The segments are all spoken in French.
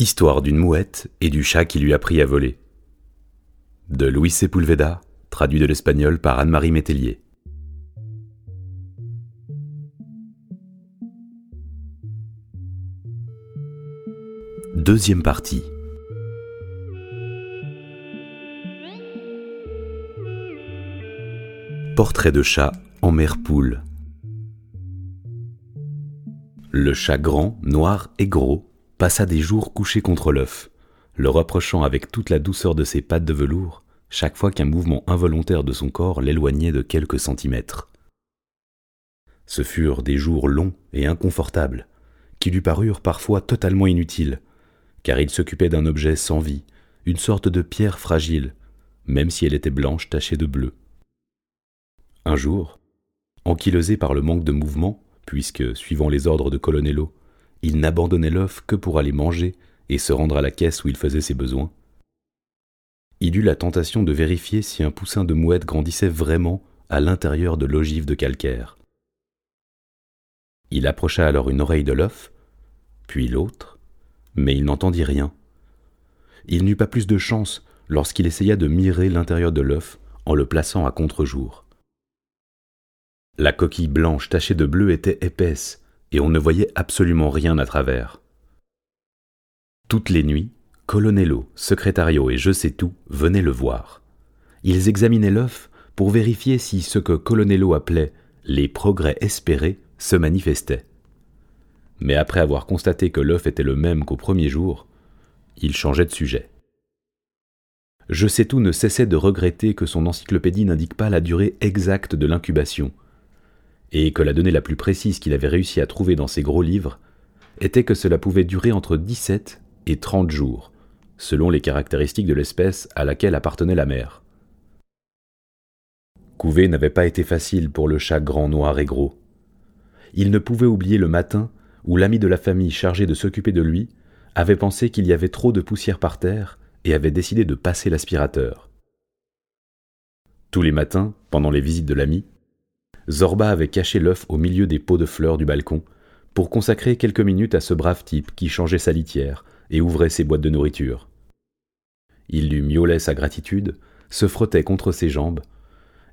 Histoire d'une mouette et du chat qui lui a pris à voler. De Luis Sepulveda, traduit de l'espagnol par Anne-Marie Métellier. Deuxième partie. Portrait de chat en mer poule. Le chat grand, noir et gros passa des jours couché contre l'œuf, le rapprochant avec toute la douceur de ses pattes de velours chaque fois qu'un mouvement involontaire de son corps l'éloignait de quelques centimètres. Ce furent des jours longs et inconfortables, qui lui parurent parfois totalement inutiles, car il s'occupait d'un objet sans vie, une sorte de pierre fragile, même si elle était blanche tachée de bleu. Un jour, ankylosé par le manque de mouvement, puisque, suivant les ordres de Colonello, il n'abandonnait l'œuf que pour aller manger et se rendre à la caisse où il faisait ses besoins. Il eut la tentation de vérifier si un poussin de mouette grandissait vraiment à l'intérieur de l'ogive de calcaire. Il approcha alors une oreille de l'œuf, puis l'autre, mais il n'entendit rien. Il n'eut pas plus de chance lorsqu'il essaya de mirer l'intérieur de l'œuf en le plaçant à contre-jour. La coquille blanche tachée de bleu était épaisse, et on ne voyait absolument rien à travers. Toutes les nuits, Colonello, Secretario et je sais tout venaient le voir. Ils examinaient l'œuf pour vérifier si ce que Colonello appelait les progrès espérés se manifestaient. Mais après avoir constaté que l'œuf était le même qu'au premier jour, il changeait de sujet. Je sais tout ne cessait de regretter que son encyclopédie n'indique pas la durée exacte de l'incubation, et que la donnée la plus précise qu'il avait réussi à trouver dans ses gros livres était que cela pouvait durer entre 17 et 30 jours, selon les caractéristiques de l'espèce à laquelle appartenait la mère. Couver n'avait pas été facile pour le chat grand noir et gros. Il ne pouvait oublier le matin où l'ami de la famille chargé de s'occuper de lui avait pensé qu'il y avait trop de poussière par terre et avait décidé de passer l'aspirateur. Tous les matins, pendant les visites de l'ami, Zorba avait caché l'œuf au milieu des pots de fleurs du balcon pour consacrer quelques minutes à ce brave type qui changeait sa litière et ouvrait ses boîtes de nourriture. Il lui miaulait sa gratitude, se frottait contre ses jambes,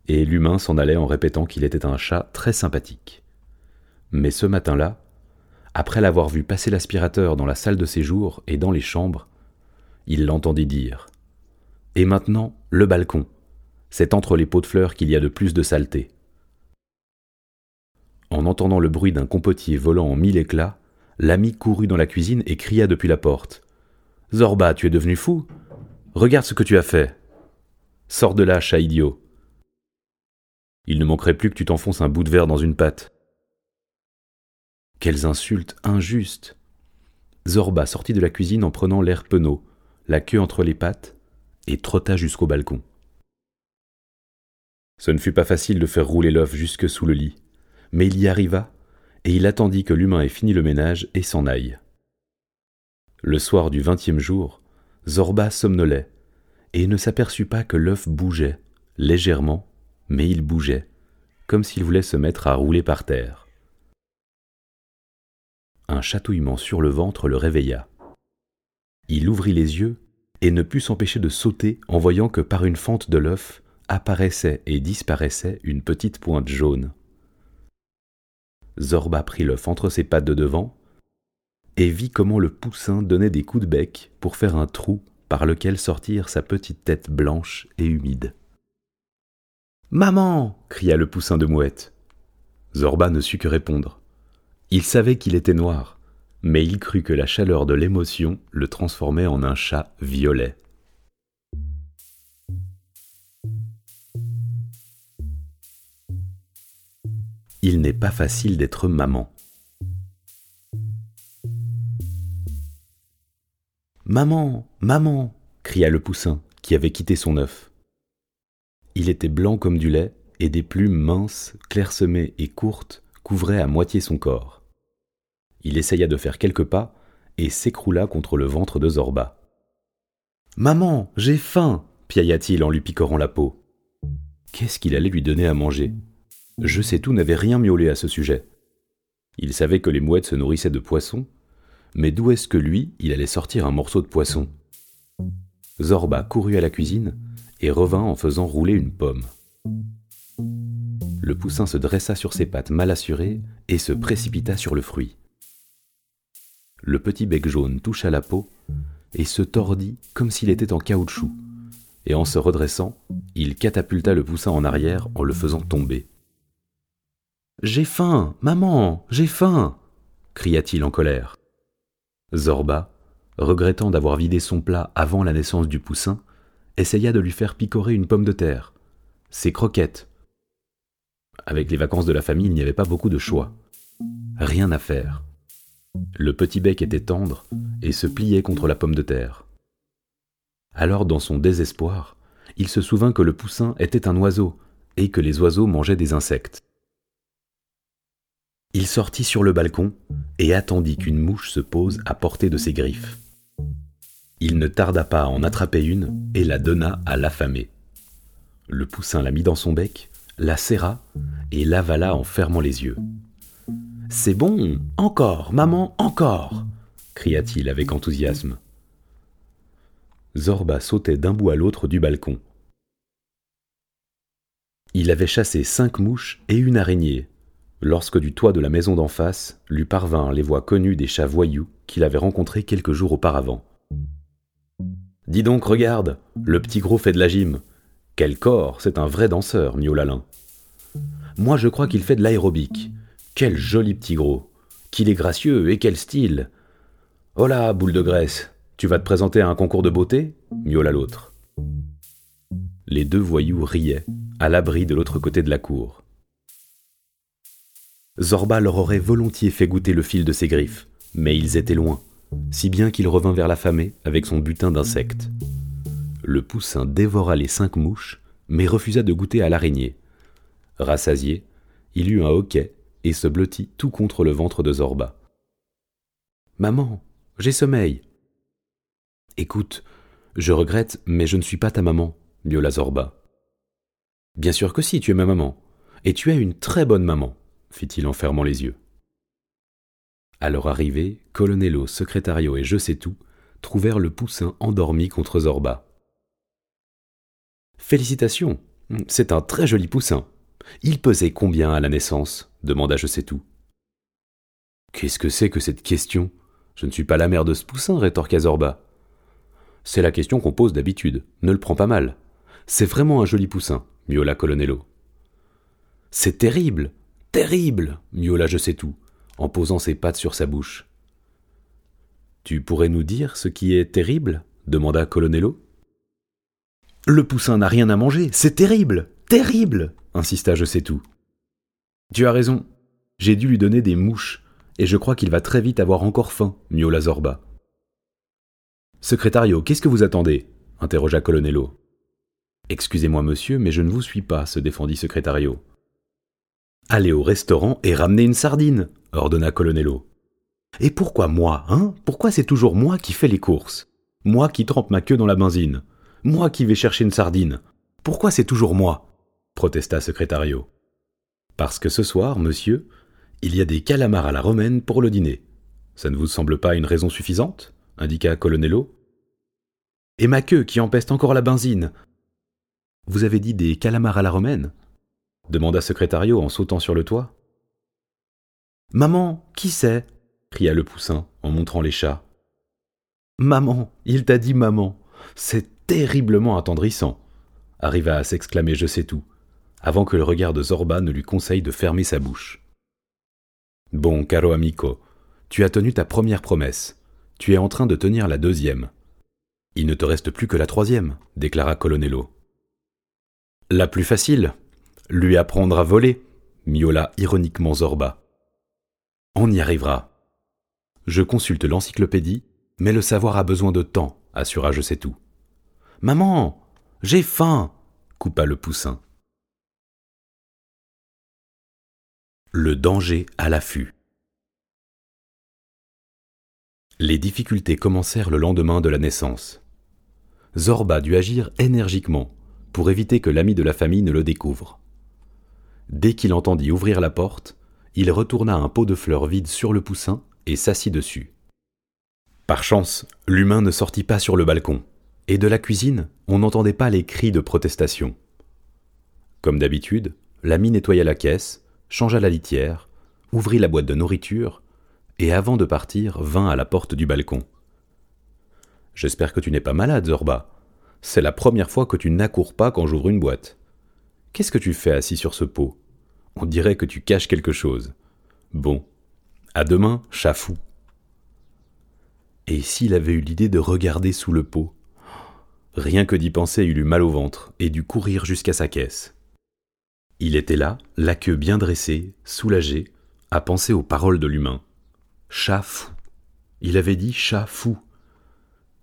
et l'humain s'en allait en répétant qu'il était un chat très sympathique. Mais ce matin-là, après l'avoir vu passer l'aspirateur dans la salle de séjour et dans les chambres, il l'entendit dire Et maintenant, le balcon. C'est entre les pots de fleurs qu'il y a de plus de saleté. En entendant le bruit d'un compotier volant en mille éclats, l'ami courut dans la cuisine et cria depuis la porte. Zorba, tu es devenu fou Regarde ce que tu as fait. Sors de là, chat idiot. Il ne manquerait plus que tu t'enfonces un bout de verre dans une patte. Quelles insultes injustes Zorba sortit de la cuisine en prenant l'air penaud, la queue entre les pattes, et trotta jusqu'au balcon. Ce ne fut pas facile de faire rouler l'œuf jusque sous le lit mais il y arriva, et il attendit que l'humain ait fini le ménage et s'en aille. Le soir du vingtième jour, Zorba somnolait, et ne s'aperçut pas que l'œuf bougeait, légèrement, mais il bougeait, comme s'il voulait se mettre à rouler par terre. Un chatouillement sur le ventre le réveilla. Il ouvrit les yeux et ne put s'empêcher de sauter en voyant que par une fente de l'œuf apparaissait et disparaissait une petite pointe jaune. Zorba prit l'œuf entre ses pattes de devant et vit comment le poussin donnait des coups de bec pour faire un trou par lequel sortir sa petite tête blanche et humide. Maman cria le poussin de mouette. Zorba ne sut que répondre. Il savait qu'il était noir, mais il crut que la chaleur de l'émotion le transformait en un chat violet. Il n'est pas facile d'être maman. Maman, maman cria le poussin, qui avait quitté son œuf. Il était blanc comme du lait, et des plumes minces, clairsemées et courtes couvraient à moitié son corps. Il essaya de faire quelques pas, et s'écroula contre le ventre de Zorba. Maman, j'ai faim piailla-t-il en lui picorant la peau. Qu'est-ce qu'il allait lui donner à manger? Je sais tout n'avait rien miaulé à ce sujet. Il savait que les mouettes se nourrissaient de poissons, mais d'où est-ce que lui, il allait sortir un morceau de poisson? Zorba courut à la cuisine et revint en faisant rouler une pomme. Le poussin se dressa sur ses pattes mal assurées et se précipita sur le fruit. Le petit bec jaune toucha la peau et se tordit comme s'il était en caoutchouc, et en se redressant, il catapulta le poussin en arrière en le faisant tomber. J'ai faim, maman, j'ai faim cria-t-il en colère. Zorba, regrettant d'avoir vidé son plat avant la naissance du poussin, essaya de lui faire picorer une pomme de terre. Ses croquettes. Avec les vacances de la famille, il n'y avait pas beaucoup de choix. Rien à faire. Le petit bec était tendre et se pliait contre la pomme de terre. Alors, dans son désespoir, il se souvint que le poussin était un oiseau et que les oiseaux mangeaient des insectes. Il sortit sur le balcon et attendit qu'une mouche se pose à portée de ses griffes. Il ne tarda pas à en attraper une et la donna à l'affamé. Le poussin la mit dans son bec, la serra et l'avala en fermant les yeux. C'est bon, encore, maman, encore cria-t-il avec enthousiasme. Zorba sautait d'un bout à l'autre du balcon. Il avait chassé cinq mouches et une araignée, lorsque du toit de la maison d'en face lui parvinrent les voix connues des chats voyous qu'il avait rencontrés quelques jours auparavant. Dis donc, regarde, le petit gros fait de la gym. Quel corps, c'est un vrai danseur, miaula l'un. Moi, je crois qu'il fait de l'aérobic. Quel joli petit gros Qu'il est gracieux et quel style là, boule de graisse Tu vas te présenter à un concours de beauté? miaula l'autre. Les deux voyous riaient, à l'abri de l'autre côté de la cour. Zorba leur aurait volontiers fait goûter le fil de ses griffes, mais ils étaient loin, si bien qu'il revint vers l'affamé avec son butin d'insectes. Le poussin dévora les cinq mouches, mais refusa de goûter à l'araignée. Rassasié, il eut un hoquet et se blottit tout contre le ventre de Zorba. Maman, j'ai sommeil. Écoute, je regrette, mais je ne suis pas ta maman, miaula Zorba. Bien sûr que si, tu es ma maman, et tu es une très bonne maman, fit-il en fermant les yeux. À leur arrivée, Colonello, Secretario et Je sais tout trouvèrent le poussin endormi contre Zorba. Félicitations, c'est un très joli poussin. Il pesait combien à la naissance? demanda Je sais tout. Qu'est-ce que c'est que cette question? Je ne suis pas la mère de ce poussin, rétorqua Zorba. C'est la question qu'on pose d'habitude, ne le prends pas mal. C'est vraiment un joli poussin, miaula Colonello. C'est terrible, terrible, miaula Je sais tout, en posant ses pattes sur sa bouche. Tu pourrais nous dire ce qui est terrible? demanda Colonello. Le poussin n'a rien à manger, c'est terrible, terrible, insista Je sais tout. Tu as raison. J'ai dû lui donner des mouches, et je crois qu'il va très vite avoir encore faim, miaula Zorba. Secrétario, qu'est-ce que vous attendez? interrogea Colonello. Excusez-moi, monsieur, mais je ne vous suis pas, se défendit Secrétario. Allez au restaurant et ramenez une sardine, ordonna Colonello. Et pourquoi moi, hein? Pourquoi c'est toujours moi qui fais les courses? Moi qui trempe ma queue dans la benzine Moi qui vais chercher une sardine Pourquoi c'est toujours moi? protesta Secrétario. Parce que ce soir, monsieur, il y a des calamars à la romaine pour le dîner. Ça ne vous semble pas une raison suffisante? indiqua Colonello. Et ma queue qui empeste encore la benzine. Vous avez dit des calamars à la romaine? Demanda Secrétario en sautant sur le toit. Maman, qui c'est? cria le poussin en montrant les chats. Maman, il t'a dit maman. C'est terriblement attendrissant, arriva à s'exclamer Je sais tout, avant que le regard de Zorba ne lui conseille de fermer sa bouche. Bon, caro amico, tu as tenu ta première promesse. Tu es en train de tenir la deuxième. Il ne te reste plus que la troisième, déclara Colonello. La plus facile, lui apprendre à voler, miaula ironiquement Zorba. On y arrivera. Je consulte l'encyclopédie, mais le savoir a besoin de temps, assura Je sais tout. Maman, j'ai faim, coupa le poussin. Le danger à l'affût. Les difficultés commencèrent le lendemain de la naissance. Zorba dut agir énergiquement pour éviter que l'ami de la famille ne le découvre. Dès qu'il entendit ouvrir la porte, il retourna un pot de fleurs vide sur le poussin et s'assit dessus. Par chance, l'humain ne sortit pas sur le balcon, et de la cuisine, on n'entendait pas les cris de protestation. Comme d'habitude, l'ami nettoya la caisse, changea la litière, ouvrit la boîte de nourriture, et avant de partir, vint à la porte du balcon. J'espère que tu n'es pas malade, Zorba. C'est la première fois que tu n'accours pas quand j'ouvre une boîte. Qu'est-ce que tu fais assis sur ce pot? On dirait que tu caches quelque chose. Bon. À demain, chat fou. Et s'il avait eu l'idée de regarder sous le pot? Rien que d'y penser, il eut mal au ventre et dut courir jusqu'à sa caisse. Il était là, la queue bien dressée, soulagé, à penser aux paroles de l'humain. Chat fou. Il avait dit chat fou.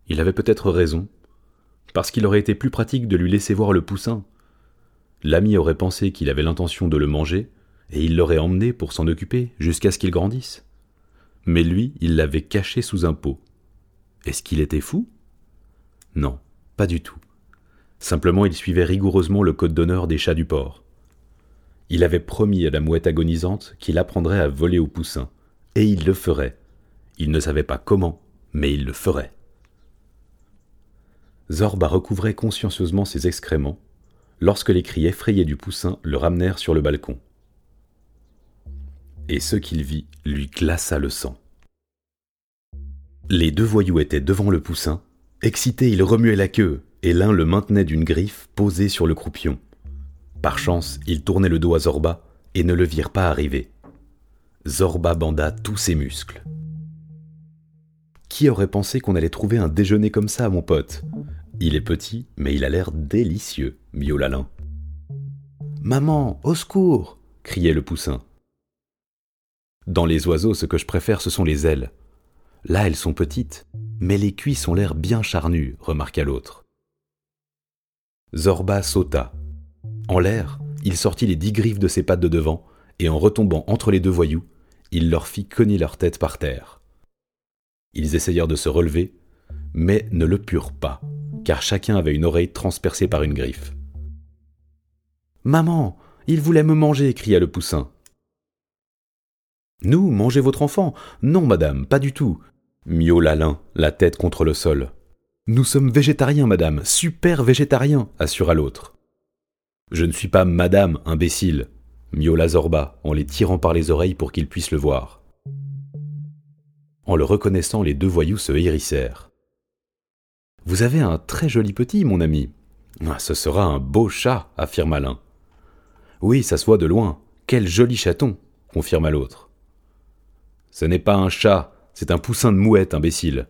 Il avait peut-être raison, parce qu'il aurait été plus pratique de lui laisser voir le poussin. L'ami aurait pensé qu'il avait l'intention de le manger, et il l'aurait emmené pour s'en occuper jusqu'à ce qu'il grandisse. Mais lui, il l'avait caché sous un pot. Est-ce qu'il était fou? Non, pas du tout. Simplement, il suivait rigoureusement le code d'honneur des chats du port. Il avait promis à la mouette agonisante qu'il apprendrait à voler au poussin, et il le ferait. Il ne savait pas comment, mais il le ferait. Zorba recouvrait consciencieusement ses excréments, lorsque les cris effrayés du poussin le ramenèrent sur le balcon. Et ce qu'il vit lui glaça le sang. Les deux voyous étaient devant le poussin. Excité, il remuait la queue, et l'un le maintenait d'une griffe posée sur le croupion. Par chance, il tournait le dos à Zorba et ne le virent pas arriver. Zorba banda tous ses muscles. Qui aurait pensé qu'on allait trouver un déjeuner comme ça, mon pote? Il est petit, mais il a l'air délicieux, miaula. Maman, au secours criait le poussin. Dans les oiseaux, ce que je préfère, ce sont les ailes. Là, elles sont petites, mais les cuisses ont l'air bien charnues, remarqua l'autre. Zorba sauta. En l'air, il sortit les dix griffes de ses pattes de devant, et en retombant entre les deux voyous, il leur fit cogner leur tête par terre. Ils essayèrent de se relever, mais ne le purent pas, car chacun avait une oreille transpercée par une griffe. Maman, il voulait me manger, cria le poussin. Nous, manger votre enfant Non, madame, pas du tout miaula l'un, la tête contre le sol. Nous sommes végétariens, madame, super végétariens, assura l'autre. Je ne suis pas madame, imbécile, miaula Zorba, en les tirant par les oreilles pour qu'ils puissent le voir. En le reconnaissant, les deux voyous se hérissèrent. Vous avez un très joli petit, mon ami. Ah, ce sera un beau chat, affirma l'un. Oui, ça se de loin. Quel joli chaton, confirma l'autre. Ce n'est pas un chat, c'est un poussin de mouette, imbécile.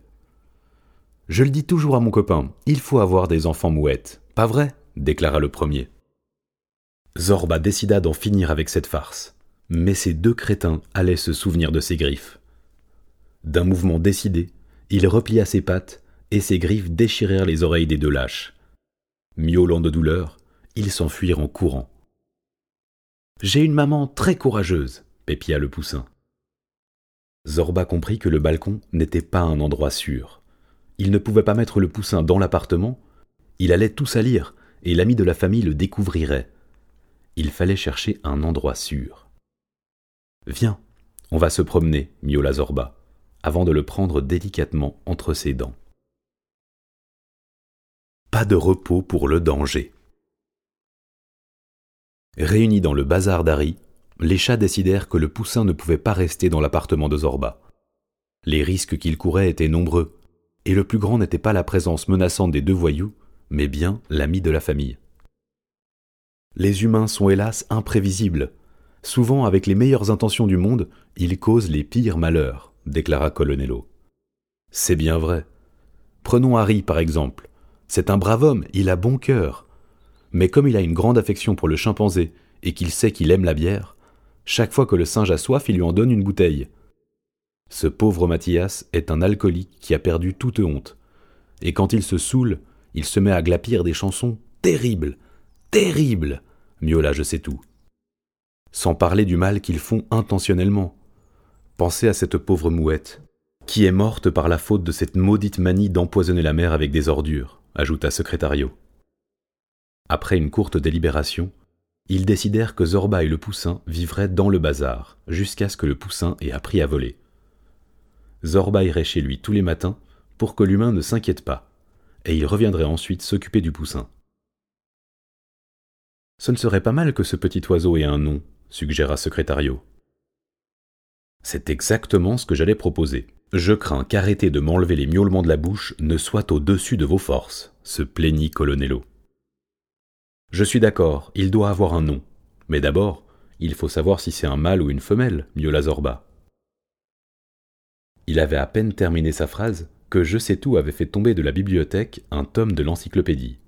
Je le dis toujours à mon copain, il faut avoir des enfants mouettes. Pas vrai? déclara le premier. Zorba décida d'en finir avec cette farce. Mais ces deux crétins allaient se souvenir de ses griffes. D'un mouvement décidé, il replia ses pattes et ses griffes déchirèrent les oreilles des deux lâches. Miaulant de douleur, ils s'enfuirent en courant. J'ai une maman très courageuse, pépia le poussin. Zorba comprit que le balcon n'était pas un endroit sûr. Il ne pouvait pas mettre le poussin dans l'appartement, il allait tout salir, et l'ami de la famille le découvrirait. Il fallait chercher un endroit sûr. Viens, on va se promener, miaula Zorba, avant de le prendre délicatement entre ses dents. Pas de repos pour le danger. Réunis dans le bazar d'Harry, les chats décidèrent que le poussin ne pouvait pas rester dans l'appartement de Zorba. Les risques qu'il courait étaient nombreux, et le plus grand n'était pas la présence menaçante des deux voyous, mais bien l'ami de la famille. Les humains sont hélas imprévisibles. Souvent, avec les meilleures intentions du monde, ils causent les pires malheurs, déclara Colonello. C'est bien vrai. Prenons Harry, par exemple. C'est un brave homme, il a bon cœur. Mais comme il a une grande affection pour le chimpanzé et qu'il sait qu'il aime la bière, chaque fois que le singe a soif, il lui en donne une bouteille. Ce pauvre Mathias est un alcoolique qui a perdu toute honte. Et quand il se saoule, il se met à glapir des chansons terribles, terribles, miaula je sais tout. Sans parler du mal qu'ils font intentionnellement. Pensez à cette pauvre mouette, qui est morte par la faute de cette maudite manie d'empoisonner la mer avec des ordures, ajouta Secrétario. Après une courte délibération, ils décidèrent que Zorba et le poussin vivraient dans le bazar, jusqu'à ce que le poussin ait appris à voler. Zorba irait chez lui tous les matins pour que l'humain ne s'inquiète pas, et il reviendrait ensuite s'occuper du poussin. Ce ne serait pas mal que ce petit oiseau ait un nom, suggéra Secrétario. C'est exactement ce que j'allais proposer. Je crains qu'arrêter de m'enlever les miaulements de la bouche ne soit au-dessus de vos forces, se plaignit Colonello. Je suis d'accord, il doit avoir un nom. Mais d'abord, il faut savoir si c'est un mâle ou une femelle, miaula Zorba. Il avait à peine terminé sa phrase que Je sais tout avait fait tomber de la bibliothèque un tome de l'encyclopédie.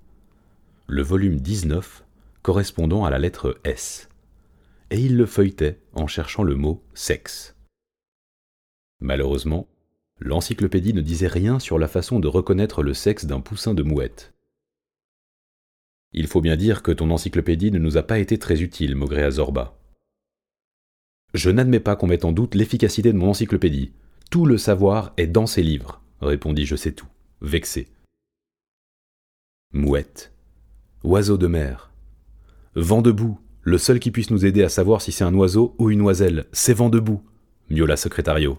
Le volume 19 correspondant à la lettre S. Et il le feuilletait en cherchant le mot sexe. Malheureusement, l'encyclopédie ne disait rien sur la façon de reconnaître le sexe d'un poussin de mouette. Il faut bien dire que ton encyclopédie ne nous a pas été très utile, maugréa Zorba. Je n'admets pas qu'on mette en doute l'efficacité de mon encyclopédie. Tout le savoir est dans ces livres, répondit Je sais tout, vexé. Mouette. Oiseau de mer. Vent debout. Le seul qui puisse nous aider à savoir si c'est un oiseau ou une oiselle, c'est vent debout, miaula Secrétario.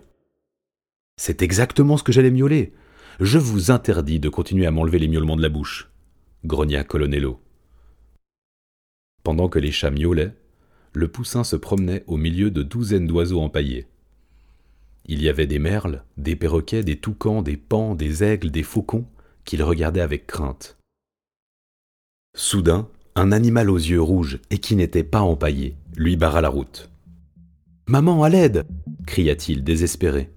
C'est exactement ce que j'allais miauler. Je vous interdis de continuer à m'enlever les miaulements de la bouche, grogna Colonello. Pendant que les chats miaulaient, le poussin se promenait au milieu de douzaines d'oiseaux empaillés. Il y avait des merles, des perroquets, des toucans, des pans, des aigles, des faucons, qu'il regardait avec crainte. Soudain, un animal aux yeux rouges et qui n'était pas empaillé lui barra la route. Maman, à l'aide cria-t-il désespéré.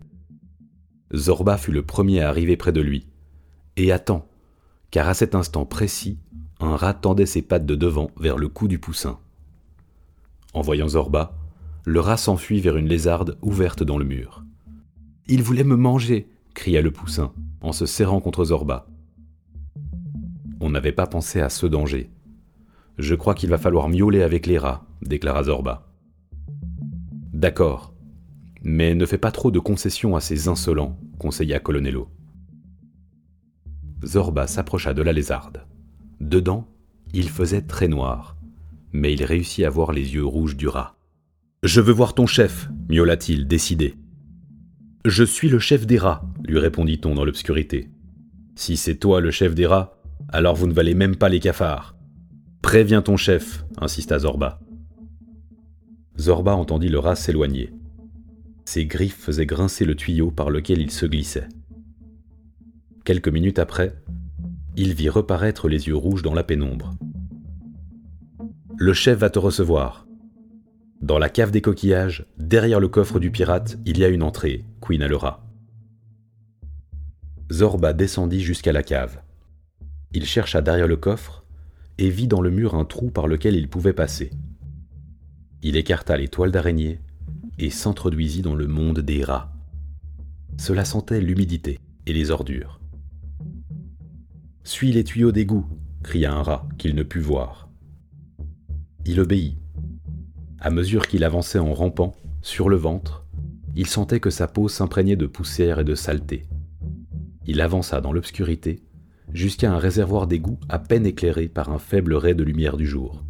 Zorba fut le premier à arriver près de lui. Et attend, car à cet instant précis, un rat tendait ses pattes de devant vers le cou du poussin. En voyant Zorba, le rat s'enfuit vers une lézarde ouverte dans le mur. Il voulait me manger, cria le poussin, en se serrant contre Zorba. On n'avait pas pensé à ce danger. Je crois qu'il va falloir miauler avec les rats, déclara Zorba. D'accord, mais ne fais pas trop de concessions à ces insolents, conseilla Colonello. Zorba s'approcha de la lézarde. Dedans, il faisait très noir, mais il réussit à voir les yeux rouges du rat. Je veux voir ton chef, miaula-t-il, décidé. Je suis le chef des rats, lui répondit-on dans l'obscurité. Si c'est toi le chef des rats, alors vous ne valez même pas les cafards. Préviens ton chef, insista Zorba. Zorba entendit le rat s'éloigner. Ses griffes faisaient grincer le tuyau par lequel il se glissait. Quelques minutes après, il vit reparaître les yeux rouges dans la pénombre. Le chef va te recevoir. Dans la cave des coquillages, derrière le coffre du pirate, il y a une entrée, queen le rat. Zorba descendit jusqu'à la cave. Il chercha derrière le coffre et vit dans le mur un trou par lequel il pouvait passer. Il écarta les toiles d'araignée et s'introduisit dans le monde des rats. Cela sentait l'humidité et les ordures. Suis les tuyaux d'égout, cria un rat qu'il ne put voir. Il obéit. À mesure qu'il avançait en rampant, sur le ventre, il sentait que sa peau s'imprégnait de poussière et de saleté. Il avança dans l'obscurité jusqu'à un réservoir d'égout à peine éclairé par un faible ray de lumière du jour.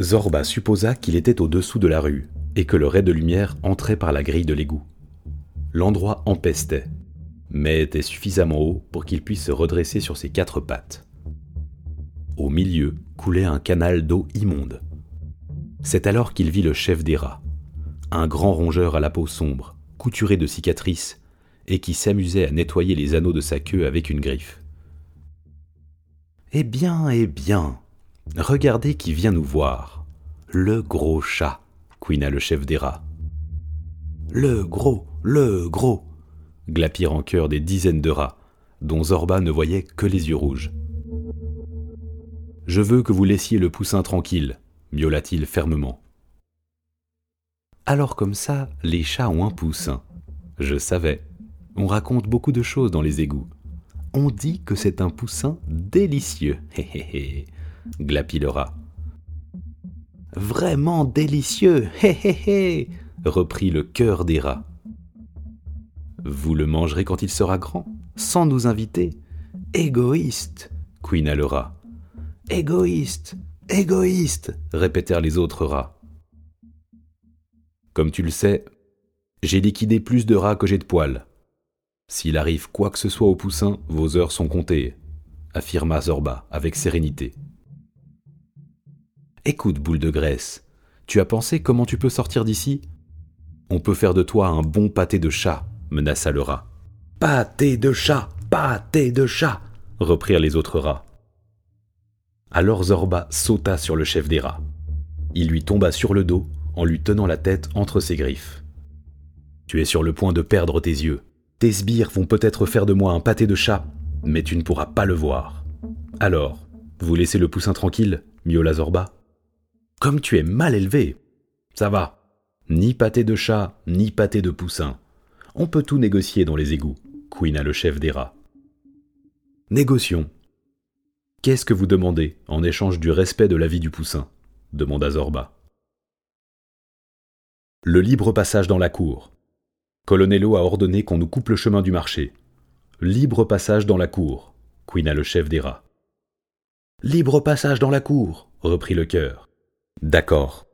Zorba supposa qu'il était au-dessous de la rue, et que le ray de lumière entrait par la grille de l'égout. L'endroit empestait, mais était suffisamment haut pour qu'il puisse se redresser sur ses quatre pattes. Au milieu coulait un canal d'eau immonde. C'est alors qu'il vit le chef des rats, un grand rongeur à la peau sombre, couturé de cicatrices, et qui s'amusait à nettoyer les anneaux de sa queue avec une griffe. Eh bien, eh bien, regardez qui vient nous voir, le gros chat couina le chef des rats. Le gros, le gros glapirent en chœur des dizaines de rats, dont Zorba ne voyait que les yeux rouges. Je veux que vous laissiez le poussin tranquille, miaula-t-il fermement. Alors comme ça, les chats ont un poussin. Je savais. On raconte beaucoup de choses dans les égouts. On dit que c'est un poussin délicieux. Hé hé hé, glapit le rat. Vraiment délicieux, hé hé hé reprit le cœur des rats. Vous le mangerez quand il sera grand, sans nous inviter. Égoïste, couina le rat. Égoïste, égoïste, répétèrent les autres rats. Comme tu le sais, j'ai liquidé plus de rats que j'ai de poils. S'il arrive quoi que ce soit au poussin, vos heures sont comptées, affirma Zorba avec sérénité. Écoute, boule de graisse, tu as pensé comment tu peux sortir d'ici? On peut faire de toi un bon pâté de chat, menaça le rat. Pâté de chat, pâté de chat, reprirent les autres rats. Alors Zorba sauta sur le chef des rats. Il lui tomba sur le dos en lui tenant la tête entre ses griffes. Tu es sur le point de perdre tes yeux. Tes sbires vont peut-être faire de moi un pâté de chat, mais tu ne pourras pas le voir. Alors, vous laissez le poussin tranquille, miaula Zorba? Comme tu es mal élevé. Ça va. Ni pâté de chat, ni pâté de poussin. On peut tout négocier dans les égouts, couina le chef des rats. Négocions. Qu'est-ce que vous demandez en échange du respect de la vie du poussin demanda Zorba. Le libre passage dans la cour. Colonello a ordonné qu'on nous coupe le chemin du marché. Libre passage dans la cour, couina le chef des rats. Libre passage dans la cour, reprit le cœur. D'accord.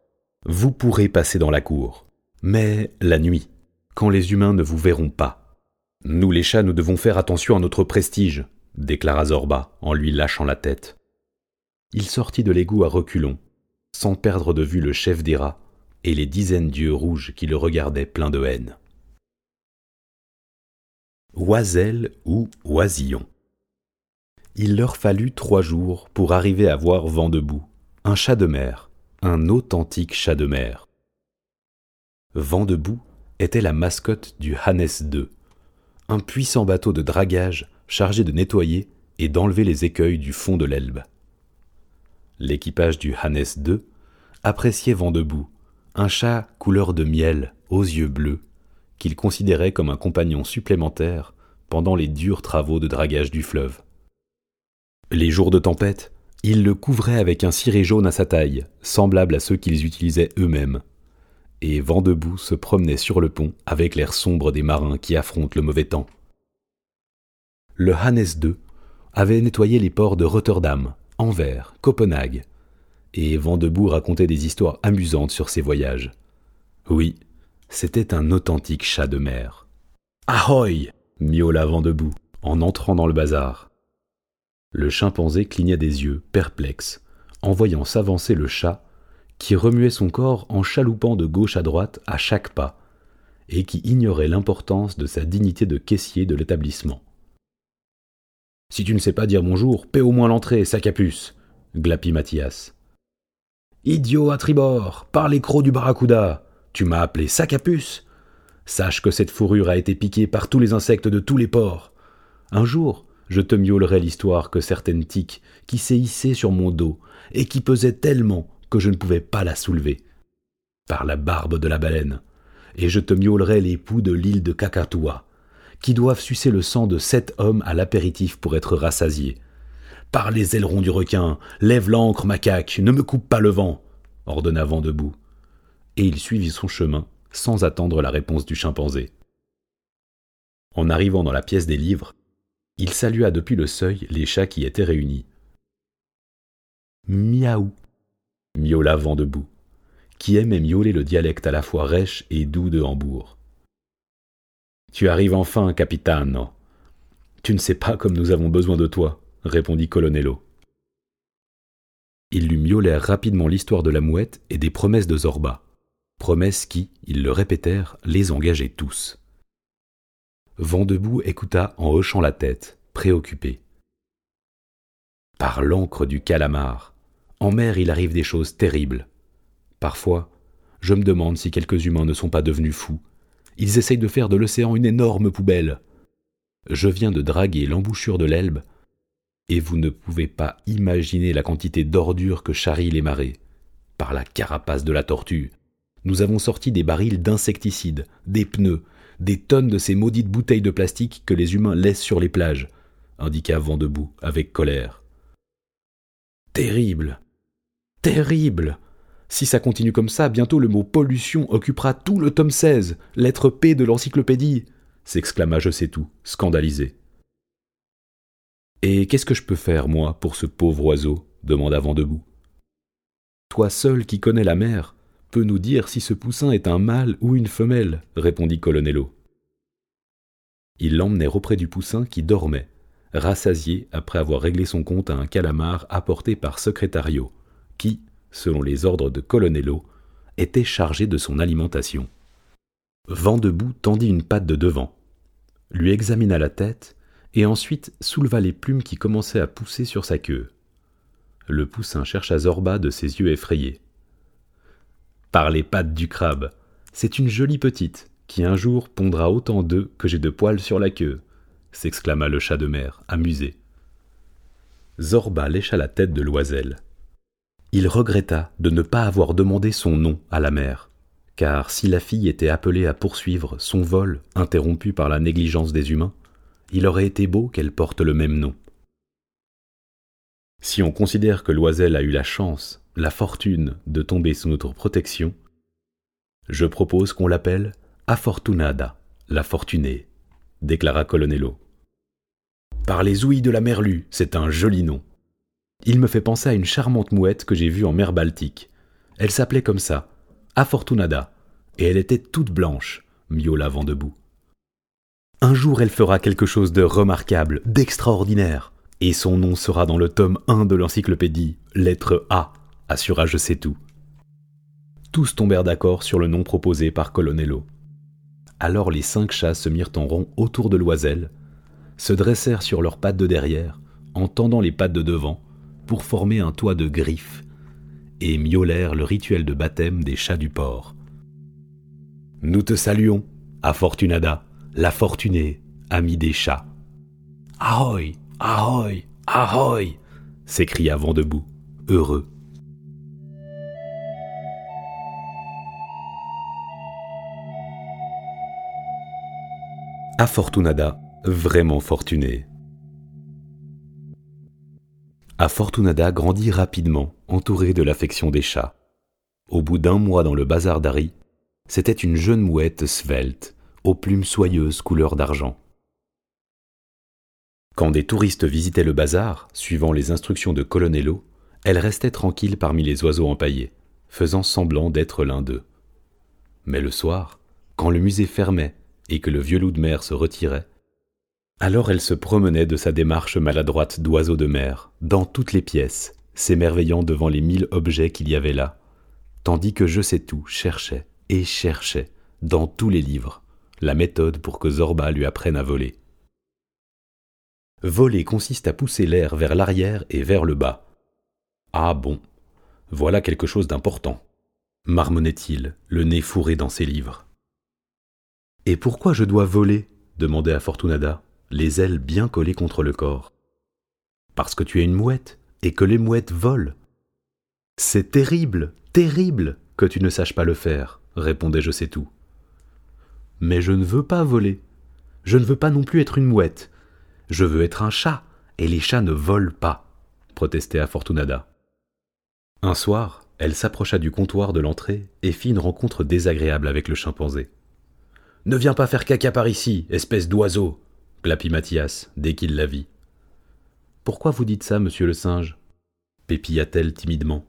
Vous pourrez passer dans la cour. Mais la nuit, quand les humains ne vous verront pas. Nous les chats, nous devons faire attention à notre prestige, déclara Zorba en lui lâchant la tête. Il sortit de l'égout à reculons, sans perdre de vue le chef des rats et les dizaines d'yeux rouges qui le regardaient pleins de haine. Oiselle ou oisillon. Il leur fallut trois jours pour arriver à voir vent debout, un chat de mer, un authentique chat de mer. Vent debout était la mascotte du Hannes II, un puissant bateau de dragage chargé de nettoyer et d'enlever les écueils du fond de l'Elbe. L'équipage du Hannes II appréciait Vent debout, un chat couleur de miel, aux yeux bleus, qu'il considérait comme un compagnon supplémentaire pendant les durs travaux de dragage du fleuve. Les jours de tempête, il le couvrait avec un ciré jaune à sa taille, semblable à ceux qu'ils utilisaient eux-mêmes. Et vent debout se promenait sur le pont avec l'air sombre des marins qui affrontent le mauvais temps. Le Hannes II avait nettoyé les ports de Rotterdam, Anvers, Copenhague, et vent debout racontait des histoires amusantes sur ses voyages. Oui, c'était un authentique chat de mer. Ahoy miaula vent debout en entrant dans le bazar. Le chimpanzé cligna des yeux, perplexe, en voyant s'avancer le chat qui remuait son corps en chaloupant de gauche à droite à chaque pas, et qui ignorait l'importance de sa dignité de caissier de l'établissement. Si tu ne sais pas dire bonjour, paie au moins l'entrée, sac à puce, glapit Mathias. Idiot à tribord, par les crocs du barracuda, tu m'as appelé sac à puce Sache que cette fourrure a été piquée par tous les insectes de tous les ports. Un jour, je te miaulerai l'histoire que certaines tiques qui s'est hissée sur mon dos et qui pesait tellement que je ne pouvais pas la soulever. Par la barbe de la baleine. Et je te miaulerai les poux de l'île de Kakatoua, qui doivent sucer le sang de sept hommes à l'apéritif pour être rassasiés. Par les ailerons du requin, lève l'ancre, macaque, ne me coupe pas le vent, ordonna Vent debout. Et il suivit son chemin sans attendre la réponse du chimpanzé. En arrivant dans la pièce des livres, il salua depuis le seuil les chats qui étaient réunis. Miaou miaula Vent debout, qui aimait miauler le dialecte à la fois rêche et doux de Hambourg. Tu arrives enfin, capitano. Tu ne sais pas comme nous avons besoin de toi, répondit Colonello. Ils lui miaulèrent rapidement l'histoire de la mouette et des promesses de Zorba promesses qui, ils le répétèrent, les engageaient tous. Vendebout écouta en hochant la tête, préoccupé. Par l'encre du calamar, en mer il arrive des choses terribles. Parfois, je me demande si quelques humains ne sont pas devenus fous. Ils essayent de faire de l'océan une énorme poubelle. Je viens de draguer l'embouchure de l'Elbe, et vous ne pouvez pas imaginer la quantité d'ordures que charrient les marées, par la carapace de la tortue, nous avons sorti des barils d'insecticides, des pneus, des tonnes de ces maudites bouteilles de plastique que les humains laissent sur les plages, indiqua Vendebout avec colère. Terrible. Terrible. Si ça continue comme ça, bientôt le mot pollution occupera tout le tome 16, lettre P de l'encyclopédie, s'exclama Je sais tout, scandalisé. Et qu'est-ce que je peux faire, moi, pour ce pauvre oiseau? demanda Vendebout. Toi seul qui connais la mer, peut nous dire si ce poussin est un mâle ou une femelle répondit Colonello. Ils l'emmenèrent auprès du poussin qui dormait, rassasié après avoir réglé son compte à un calamar apporté par Secrétario, qui, selon les ordres de Colonello, était chargé de son alimentation. Vendebout tendit une patte de devant, lui examina la tête et ensuite souleva les plumes qui commençaient à pousser sur sa queue. Le poussin chercha Zorba de ses yeux effrayés. Par les pattes du crabe, c'est une jolie petite qui un jour pondra autant d'œufs que j'ai de poils sur la queue, s'exclama le chat de mer, amusé. Zorba lécha la tête de l'oiselle. Il regretta de ne pas avoir demandé son nom à la mère, car si la fille était appelée à poursuivre son vol interrompu par la négligence des humains, il aurait été beau qu'elle porte le même nom. Si on considère que l'oiselle a eu la chance, la fortune de tomber sous notre protection, je propose qu'on l'appelle Afortunada, la fortunée, déclara Colonello. Par les ouïes de la merlue, c'est un joli nom. Il me fait penser à une charmante mouette que j'ai vue en mer Baltique. Elle s'appelait comme ça, Afortunada, et elle était toute blanche, miaula debout. Un jour elle fera quelque chose de remarquable, d'extraordinaire, et son nom sera dans le tome 1 de l'encyclopédie, lettre A, assura Je sais tout. Tous tombèrent d'accord sur le nom proposé par Colonello. Alors les cinq chats se mirent en rond autour de l'oiselle, se dressèrent sur leurs pattes de derrière, en tendant les pattes de devant, pour former un toit de griffes, et miaulèrent le rituel de baptême des chats du port. Nous te saluons, Afortunada, la fortunée, amie des chats. Ahoy, ahoy, ahoy s'écria Vendebout, heureux. Afortunada, vraiment fortunée. Afortunada grandit rapidement, entourée de l'affection des chats. Au bout d'un mois dans le bazar d'Ari, c'était une jeune mouette svelte, aux plumes soyeuses couleur d'argent. Quand des touristes visitaient le bazar, suivant les instructions de Colonello, elle restait tranquille parmi les oiseaux empaillés, faisant semblant d'être l'un d'eux. Mais le soir, quand le musée fermait et que le vieux loup de mer se retirait, alors elle se promenait de sa démarche maladroite d'oiseau de mer, dans toutes les pièces, s'émerveillant devant les mille objets qu'il y avait là, tandis que je sais tout cherchait et cherchait, dans tous les livres, la méthode pour que Zorba lui apprenne à voler. Voler consiste à pousser l'air vers l'arrière et vers le bas. Ah bon, voilà quelque chose d'important, marmonnait-il, le nez fourré dans ses livres. Et pourquoi je dois voler? demandait à Fortunada, les ailes bien collées contre le corps. Parce que tu es une mouette, et que les mouettes volent. C'est terrible, terrible que tu ne saches pas le faire, répondait Je sais tout. Mais je ne veux pas voler. Je ne veux pas non plus être une mouette. Je veux être un chat, et les chats ne volent pas, protestait Afortunada. Un soir, elle s'approcha du comptoir de l'entrée et fit une rencontre désagréable avec le chimpanzé. Ne viens pas faire caca par ici, espèce d'oiseau, glapit Mathias dès qu'il la vit. Pourquoi vous dites ça, monsieur le singe? pépilla-t-elle timidement.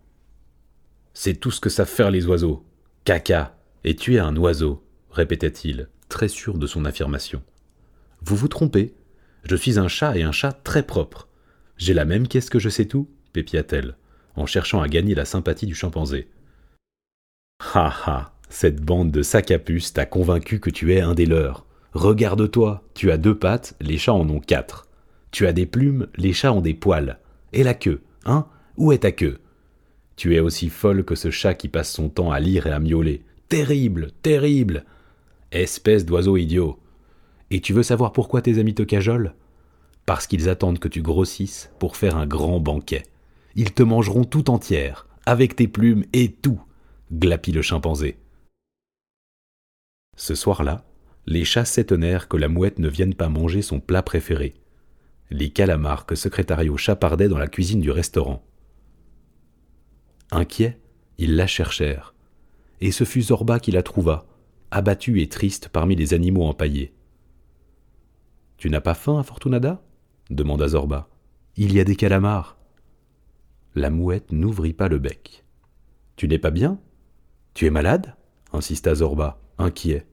C'est tout ce que savent faire les oiseaux. Caca. Et tu es un oiseau, répétait-il, très sûr de son affirmation. Vous vous trompez. Je suis un chat et un chat très propre. J'ai la même caisse que je sais tout, pépia-t-elle, en cherchant à gagner la sympathie du chimpanzé. Ha ha, cette bande de sacs à puce t'a convaincu que tu es un des leurs. Regarde-toi, tu as deux pattes, les chats en ont quatre. Tu as des plumes, les chats ont des poils. Et la queue, hein? Où est ta queue? Tu es aussi folle que ce chat qui passe son temps à lire et à miauler. Terrible, terrible Espèce d'oiseau idiot Et tu veux savoir pourquoi tes amis te cajolent? Parce qu'ils attendent que tu grossisses pour faire un grand banquet. Ils te mangeront tout entière, avec tes plumes et tout, glapit le chimpanzé. Ce soir-là, les chats s'étonnèrent que la mouette ne vienne pas manger son plat préféré, les calamars que Secrétario chapardait dans la cuisine du restaurant. Inquiets, ils la cherchèrent, et ce fut Zorba qui la trouva, abattue et triste parmi les animaux empaillés. Tu n'as pas faim, Fortunada demanda Zorba. Il y a des calamars. La mouette n'ouvrit pas le bec. Tu n'es pas bien? Tu es malade? insista Zorba, inquiet.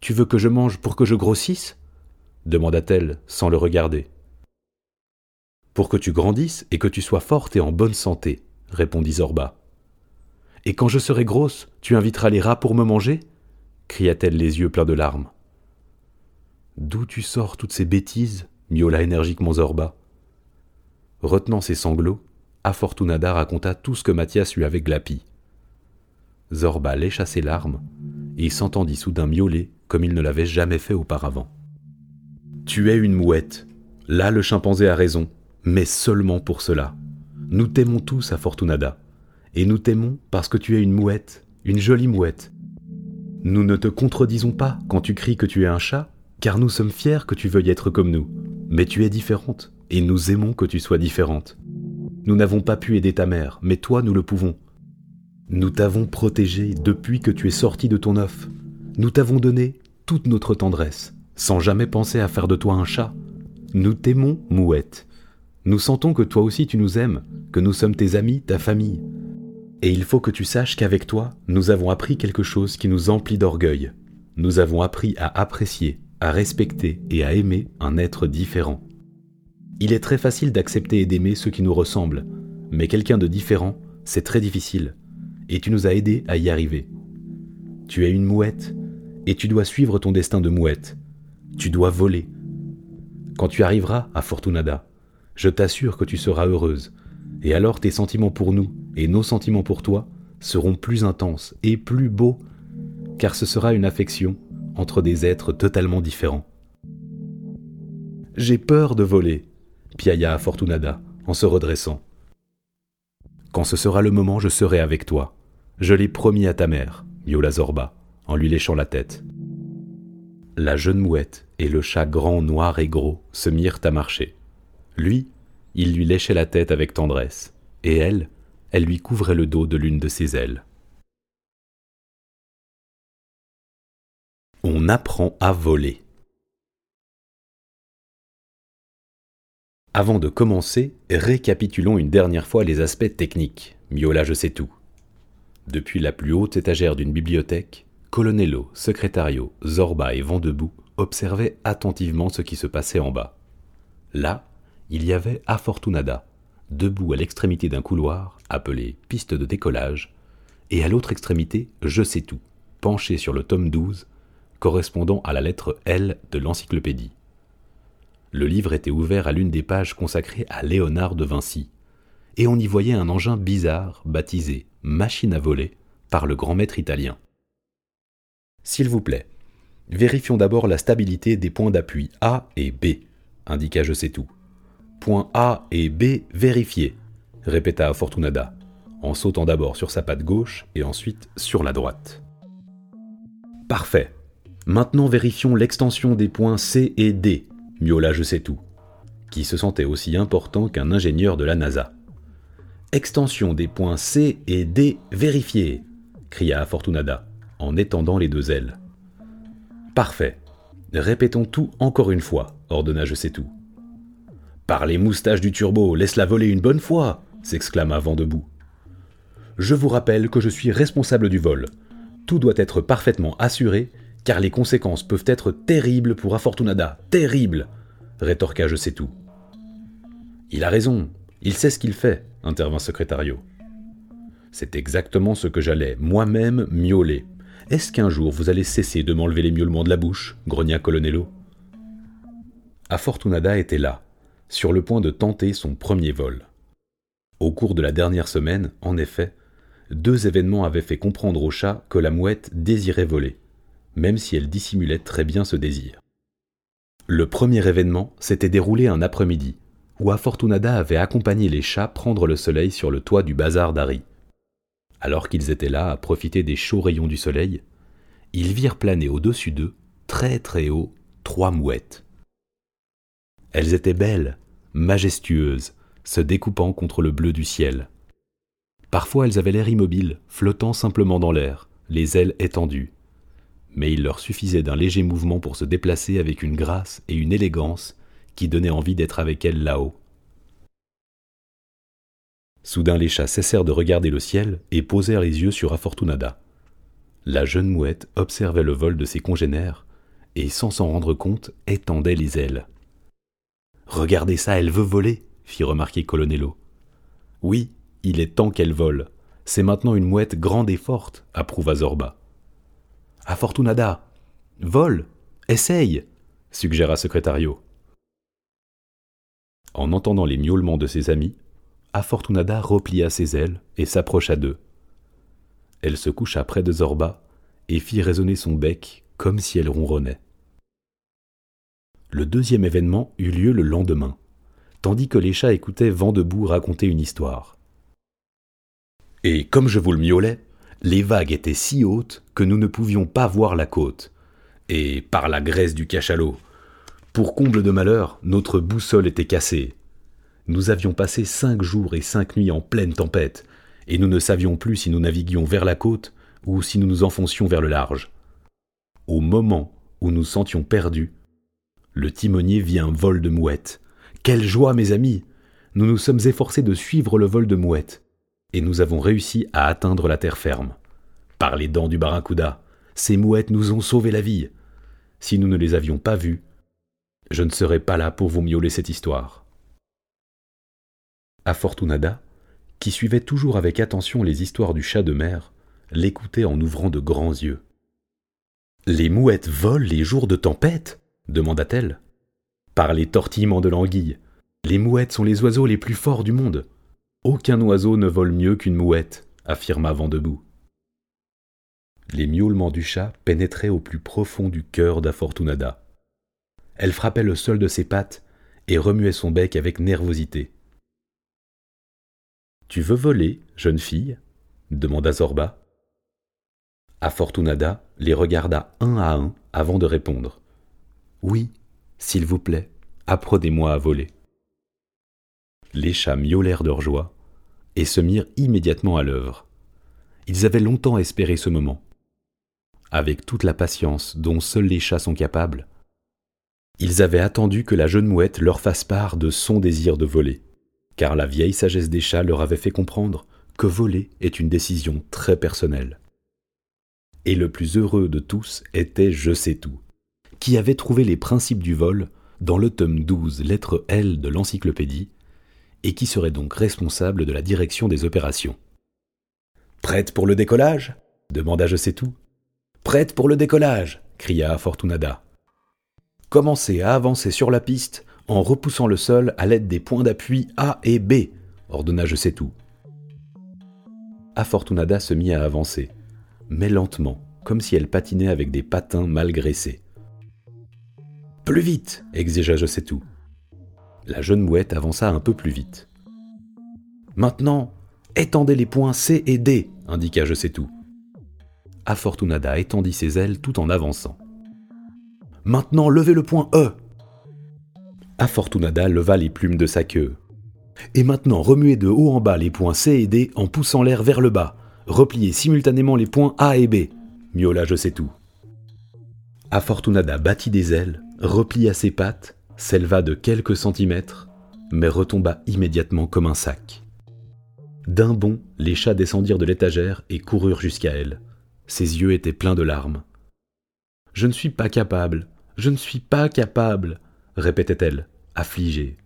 Tu veux que je mange pour que je grossisse? demanda-t-elle sans le regarder. Pour que tu grandisses et que tu sois forte et en bonne santé, répondit Zorba. Et quand je serai grosse, tu inviteras les rats pour me manger? cria-t-elle les yeux pleins de larmes. D'où tu sors toutes ces bêtises miaula énergiquement Zorba? Retenant ses sanglots, Afortunada raconta tout ce que Mathias lui avait glapi. Zorba lécha ses larmes et s'entendit soudain miauler comme il ne l'avait jamais fait auparavant. Tu es une mouette. Là, le chimpanzé a raison, mais seulement pour cela. Nous t'aimons tous, Afortunada. Et nous t'aimons parce que tu es une mouette, une jolie mouette. Nous ne te contredisons pas quand tu cries que tu es un chat, car nous sommes fiers que tu veuilles être comme nous. Mais tu es différente, et nous aimons que tu sois différente. Nous n'avons pas pu aider ta mère, mais toi nous le pouvons. Nous t'avons protégé depuis que tu es sorti de ton œuf. Nous t'avons donné toute notre tendresse, sans jamais penser à faire de toi un chat. Nous t'aimons, mouette. Nous sentons que toi aussi tu nous aimes, que nous sommes tes amis, ta famille. Et il faut que tu saches qu'avec toi, nous avons appris quelque chose qui nous emplit d'orgueil. Nous avons appris à apprécier, à respecter et à aimer un être différent. Il est très facile d'accepter et d'aimer ceux qui nous ressemblent, mais quelqu'un de différent, c'est très difficile, et tu nous as aidés à y arriver. Tu es une mouette, et tu dois suivre ton destin de mouette. Tu dois voler. Quand tu arriveras à Fortunada, je t'assure que tu seras heureuse, et alors tes sentiments pour nous et nos sentiments pour toi seront plus intenses et plus beaux, car ce sera une affection entre des êtres totalement différents. J'ai peur de voler, piailla Fortunada en se redressant. Quand ce sera le moment, je serai avec toi. Je l'ai promis à ta mère, miaula Zorba, en lui léchant la tête. La jeune mouette et le chat grand, noir et gros se mirent à marcher. Lui, il lui léchait la tête avec tendresse, et elle, elle lui couvrait le dos de l'une de ses ailes. On apprend à voler. Avant de commencer, récapitulons une dernière fois les aspects techniques. Miola, je sais tout. Depuis la plus haute étagère d'une bibliothèque, Colonello, Secretario, Zorba et Vendebout observaient attentivement ce qui se passait en bas. Là, il y avait Afortunada, debout à l'extrémité d'un couloir appelé piste de décollage, et à l'autre extrémité Je sais tout, penché sur le tome 12, correspondant à la lettre L de l'encyclopédie. Le livre était ouvert à l'une des pages consacrées à Léonard de Vinci, et on y voyait un engin bizarre baptisé machine à voler par le grand maître italien. S'il vous plaît, vérifions d'abord la stabilité des points d'appui A et B, indiqua Je sais tout. Point A et B vérifiés, répéta Fortunada, en sautant d'abord sur sa patte gauche et ensuite sur la droite. Parfait. Maintenant vérifions l'extension des points C et D, miaula je sais tout, qui se sentait aussi important qu'un ingénieur de la NASA. Extension des points C et D vérifiés, cria Fortunada, en étendant les deux ailes. Parfait. Répétons tout encore une fois, ordonna je sais tout. Par les moustaches du turbo, laisse-la voler une bonne fois s'exclama Vendebout. Je vous rappelle que je suis responsable du vol. Tout doit être parfaitement assuré, car les conséquences peuvent être terribles pour Afortunada. Terribles rétorqua Je sais tout. Il a raison, il sait ce qu'il fait, intervint Secrétario. C'est exactement ce que j'allais moi-même miauler. Est-ce qu'un jour vous allez cesser de m'enlever les miaulements de la bouche? grogna Colonello. Afortunada était là, sur le point de tenter son premier vol. Au cours de la dernière semaine, en effet, deux événements avaient fait comprendre au chat que la mouette désirait voler, même si elle dissimulait très bien ce désir. Le premier événement s'était déroulé un après-midi, où Afortunada avait accompagné les chats prendre le soleil sur le toit du bazar d'Harry. Alors qu'ils étaient là à profiter des chauds rayons du soleil, ils virent planer au-dessus d'eux, très très haut, trois mouettes. Elles étaient belles, majestueuses, se découpant contre le bleu du ciel. Parfois elles avaient l'air immobiles, flottant simplement dans l'air, les ailes étendues. Mais il leur suffisait d'un léger mouvement pour se déplacer avec une grâce et une élégance qui donnaient envie d'être avec elles là-haut. Soudain les chats cessèrent de regarder le ciel et posèrent les yeux sur Afortunada. La jeune mouette observait le vol de ses congénères et sans s'en rendre compte étendait les ailes. Regardez ça, elle veut voler, fit remarquer Colonello. Oui, il est temps qu'elle vole. C'est maintenant une mouette grande et forte, approuva Zorba. Afortunada, vole, essaye, suggéra Secretario. En entendant les miaulements de ses amis, Afortunada replia ses ailes et s'approcha d'eux. Elle se coucha près de Zorba et fit résonner son bec comme si elle ronronnait. Le deuxième événement eut lieu le lendemain, tandis que les chats écoutaient Vent debout raconter une histoire. Et comme je vous le miaulais, les vagues étaient si hautes que nous ne pouvions pas voir la côte. Et par la graisse du cachalot, pour comble de malheur, notre boussole était cassée. Nous avions passé cinq jours et cinq nuits en pleine tempête, et nous ne savions plus si nous naviguions vers la côte ou si nous nous enfoncions vers le large. Au moment où nous sentions perdus, le timonier vit un vol de mouettes. Quelle joie, mes amis Nous nous sommes efforcés de suivre le vol de mouettes, et nous avons réussi à atteindre la terre ferme. Par les dents du barracuda, ces mouettes nous ont sauvé la vie. Si nous ne les avions pas vues, je ne serais pas là pour vous miauler cette histoire. Afortunada, qui suivait toujours avec attention les histoires du chat de mer, l'écoutait en ouvrant de grands yeux. Les mouettes volent les jours de tempête? demanda-t-elle. Par les tortillements de l'anguille. Les mouettes sont les oiseaux les plus forts du monde. Aucun oiseau ne vole mieux qu'une mouette, affirma Vendebout. Les miaulements du chat pénétraient au plus profond du cœur d'Afortunada. Elle frappait le sol de ses pattes et remuait son bec avec nervosité. Tu veux voler, jeune fille? demanda Zorba. Afortunada les regarda un à un avant de répondre. Oui, s'il vous plaît, apprenez-moi à voler. Les chats miaulèrent leur joie et se mirent immédiatement à l'œuvre. Ils avaient longtemps espéré ce moment. Avec toute la patience dont seuls les chats sont capables, ils avaient attendu que la jeune mouette leur fasse part de son désir de voler, car la vieille sagesse des chats leur avait fait comprendre que voler est une décision très personnelle. Et le plus heureux de tous était Je sais tout, qui avait trouvé les principes du vol dans le tome 12, lettre L de l'encyclopédie, et qui serait donc responsable de la direction des opérations. Prête pour le décollage? demanda Je sais tout. Prête pour le décollage cria Fortunada. Commencez à avancer sur la piste en repoussant le sol à l'aide des points d'appui A et B, ordonna Je sais tout. Afortunada se mit à avancer, mais lentement, comme si elle patinait avec des patins mal graissés. Plus vite exigea Je sais tout. La jeune mouette avança un peu plus vite. Maintenant, étendez les points C et D, indiqua Je sais tout. Afortunada étendit ses ailes tout en avançant. Maintenant, levez le point E. Afortunada leva les plumes de sa queue. Et maintenant, remuez de haut en bas les points C et D en poussant l'air vers le bas. Repliez simultanément les points A et B. Miaula, je sais tout. Afortunada battit des ailes, replia ses pattes, s'éleva de quelques centimètres, mais retomba immédiatement comme un sac. D'un bond, les chats descendirent de l'étagère et coururent jusqu'à elle. Ses yeux étaient pleins de larmes. Je ne suis pas capable, je ne suis pas capable, répétait-elle, affligée.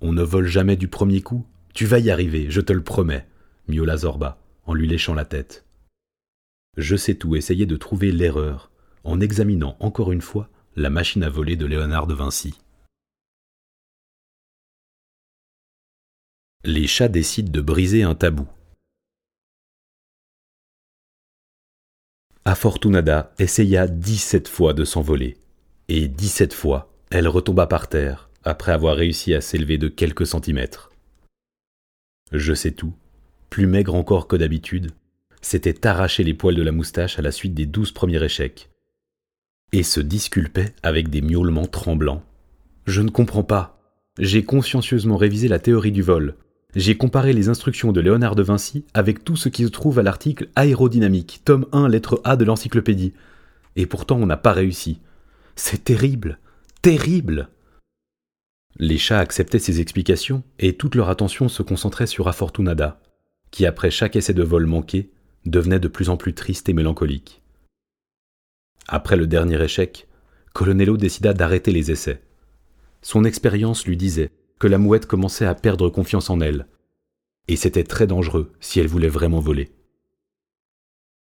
On ne vole jamais du premier coup, tu vas y arriver, je te le promets, miaula Zorba, en lui léchant la tête. Je sais tout essayer de trouver l'erreur, en examinant encore une fois la machine à voler de Léonard de Vinci. Les chats décident de briser un tabou. Afortunada essaya dix-sept fois de s'envoler, et dix-sept fois elle retomba par terre après avoir réussi à s'élever de quelques centimètres. Je sais tout, plus maigre encore que d'habitude, s'était arraché les poils de la moustache à la suite des douze premiers échecs, et se disculpait avec des miaulements tremblants. Je ne comprends pas. J'ai consciencieusement révisé la théorie du vol. J'ai comparé les instructions de Léonard de Vinci avec tout ce qui se trouve à l'article aérodynamique, tome 1, lettre A de l'encyclopédie. Et pourtant on n'a pas réussi. C'est terrible. Terrible. Les chats acceptaient ces explications et toute leur attention se concentrait sur Afortunada, qui après chaque essai de vol manqué, devenait de plus en plus triste et mélancolique. Après le dernier échec, Colonello décida d'arrêter les essais. Son expérience lui disait que la mouette commençait à perdre confiance en elle, et c'était très dangereux si elle voulait vraiment voler.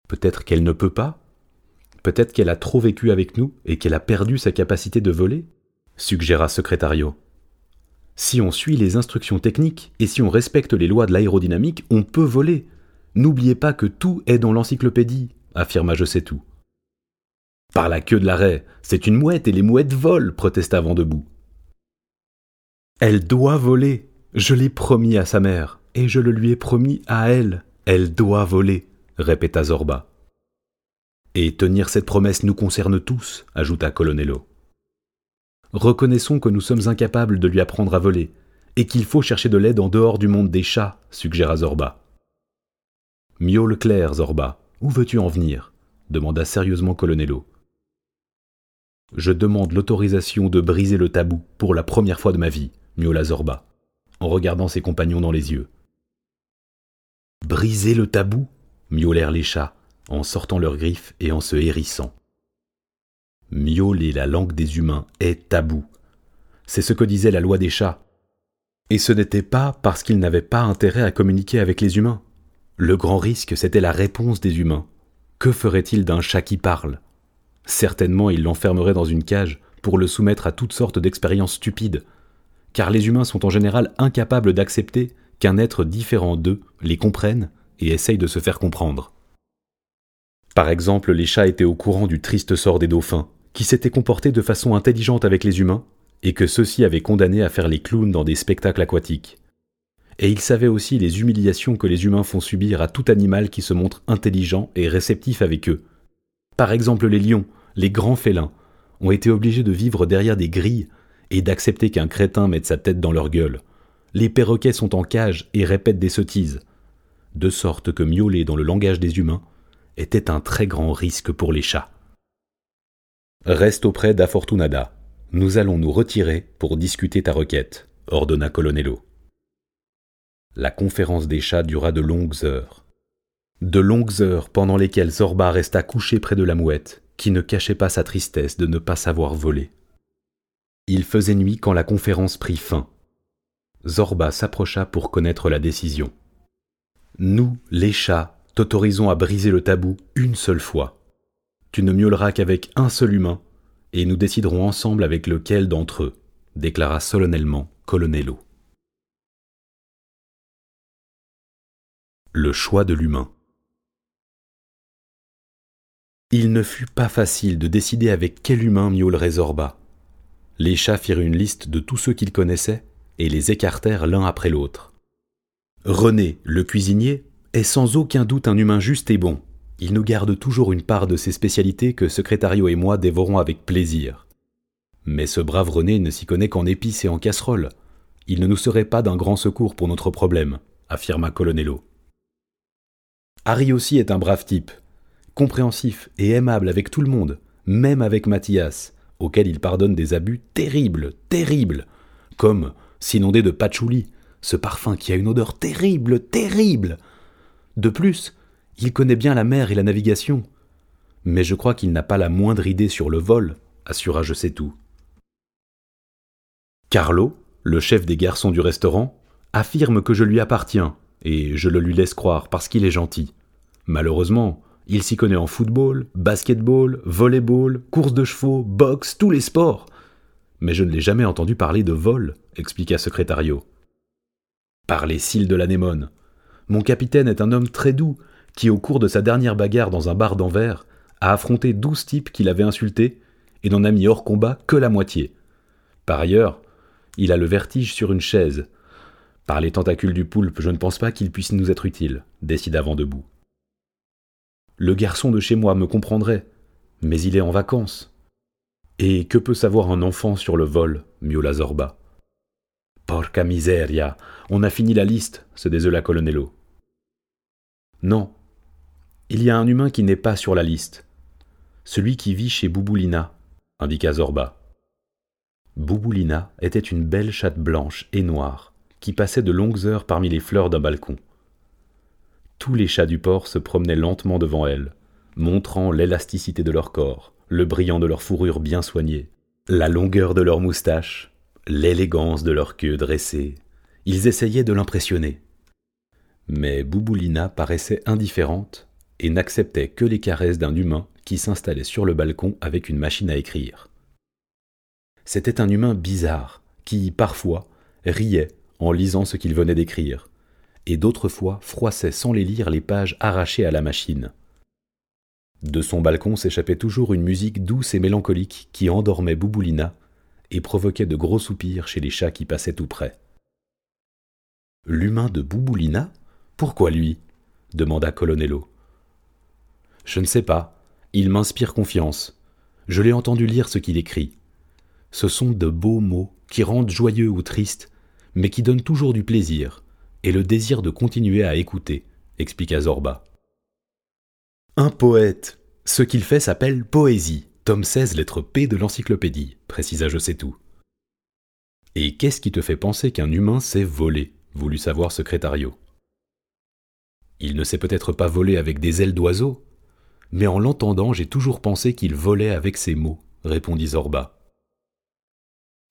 Peut-être qu'elle ne peut pas? Peut-être qu'elle a trop vécu avec nous et qu'elle a perdu sa capacité de voler? suggéra Secrétario. Si on suit les instructions techniques et si on respecte les lois de l'aérodynamique, on peut voler. N'oubliez pas que tout est dans l'encyclopédie, affirma Je sais tout. Par la queue de l'arrêt, c'est une mouette et les mouettes volent, protesta Vendebout. Elle doit voler. Je l'ai promis à sa mère, et je le lui ai promis à elle. Elle doit voler, répéta Zorba. Et tenir cette promesse nous concerne tous, ajouta Colonello. Reconnaissons que nous sommes incapables de lui apprendre à voler, et qu'il faut chercher de l'aide en dehors du monde des chats, suggéra Zorba. Miaule clair, Zorba, où veux-tu en venir? demanda sérieusement Colonello. Je demande l'autorisation de briser le tabou pour la première fois de ma vie, miaula Zorba, en regardant ses compagnons dans les yeux. Briser le tabou? miaulèrent les chats, en sortant leurs griffes et en se hérissant. Miauler la langue des humains est tabou. C'est ce que disait la loi des chats. Et ce n'était pas parce qu'ils n'avaient pas intérêt à communiquer avec les humains. Le grand risque, c'était la réponse des humains. Que ferait-il d'un chat qui parle? Certainement, il l'enfermerait dans une cage pour le soumettre à toutes sortes d'expériences stupides, car les humains sont en général incapables d'accepter qu'un être différent d'eux les comprenne et essaye de se faire comprendre. Par exemple, les chats étaient au courant du triste sort des dauphins, qui s'étaient comportés de façon intelligente avec les humains, et que ceux-ci avaient condamné à faire les clowns dans des spectacles aquatiques. Et ils savaient aussi les humiliations que les humains font subir à tout animal qui se montre intelligent et réceptif avec eux. Par exemple, les lions, les grands félins, ont été obligés de vivre derrière des grilles et d'accepter qu'un crétin mette sa tête dans leur gueule. Les perroquets sont en cage et répètent des sottises. De sorte que miauler dans le langage des humains était un très grand risque pour les chats. Reste auprès d'Afortunada. Nous allons nous retirer pour discuter ta requête, ordonna Colonello. La conférence des chats dura de longues heures. De longues heures pendant lesquelles Zorba resta couché près de la mouette, qui ne cachait pas sa tristesse de ne pas savoir voler. Il faisait nuit quand la conférence prit fin. Zorba s'approcha pour connaître la décision. Nous, les chats, t'autorisons à briser le tabou une seule fois. Tu ne miauleras qu'avec un seul humain, et nous déciderons ensemble avec lequel d'entre eux, déclara solennellement Colonello. Le choix de l'humain. Il ne fut pas facile de décider avec quel humain miaulerait Zorba. Les chats firent une liste de tous ceux qu'ils connaissaient et les écartèrent l'un après l'autre. René, le cuisinier, est sans aucun doute un humain juste et bon, il nous garde toujours une part de ses spécialités que Secrétario et moi dévorons avec plaisir. Mais ce brave René ne s'y connaît qu'en épices et en casseroles. Il ne nous serait pas d'un grand secours pour notre problème, affirma Colonello. Harry aussi est un brave type, compréhensif et aimable avec tout le monde, même avec Mathias, auquel il pardonne des abus terribles, terribles, comme s'inonder de patchouli, ce parfum qui a une odeur terrible, terrible. De plus, il connaît bien la mer et la navigation. Mais je crois qu'il n'a pas la moindre idée sur le vol, assura Je sais tout. Carlo, le chef des garçons du restaurant, affirme que je lui appartiens, et je le lui laisse croire parce qu'il est gentil. Malheureusement, il s'y connaît en football, basketball, volleyball, course de chevaux, boxe, tous les sports. Mais je ne l'ai jamais entendu parler de vol, expliqua Secrétario. Par les cils de l'anémone. Mon capitaine est un homme très doux, qui, au cours de sa dernière bagarre dans un bar d'Anvers, a affronté douze types qu'il avait insultés et n'en a mis hors combat que la moitié. Par ailleurs, il a le vertige sur une chaise. Par les tentacules du poulpe, je ne pense pas qu'il puisse nous être utile, décida debout. Le garçon de chez moi me comprendrait, mais il est en vacances. Et que peut savoir un enfant sur le vol miaula Zorba? Porca miseria, on a fini la liste, se désola Colonello. Non, il y a un humain qui n'est pas sur la liste. Celui qui vit chez Bouboulina, indiqua Zorba. Bouboulina était une belle chatte blanche et noire qui passait de longues heures parmi les fleurs d'un balcon. Tous les chats du port se promenaient lentement devant elle, montrant l'élasticité de leur corps, le brillant de leur fourrure bien soignée, la longueur de leurs moustaches, l'élégance de leur queue dressée. Ils essayaient de l'impressionner. Mais Bouboulina paraissait indifférente et n'acceptait que les caresses d'un humain qui s'installait sur le balcon avec une machine à écrire. C'était un humain bizarre, qui, parfois, riait en lisant ce qu'il venait d'écrire, et d'autres fois froissait sans les lire les pages arrachées à la machine. De son balcon s'échappait toujours une musique douce et mélancolique qui endormait Bouboulina et provoquait de gros soupirs chez les chats qui passaient tout près. L'humain de Bouboulina? Pourquoi lui? demanda Colonello. Je ne sais pas. Il m'inspire confiance. Je l'ai entendu lire ce qu'il écrit. Ce sont de beaux mots qui rendent joyeux ou tristes, mais qui donnent toujours du plaisir et le désir de continuer à écouter, expliqua Zorba. Un poète. Ce qu'il fait s'appelle poésie. Tome 16, lettre P de l'encyclopédie, précisa Je sais tout. Et qu'est-ce qui te fait penser qu'un humain sait voler voulut savoir Secrétario? Il ne sait peut-être pas voler avec des ailes d'oiseau, mais en l'entendant j'ai toujours pensé qu'il volait avec ses mots, répondit Zorba.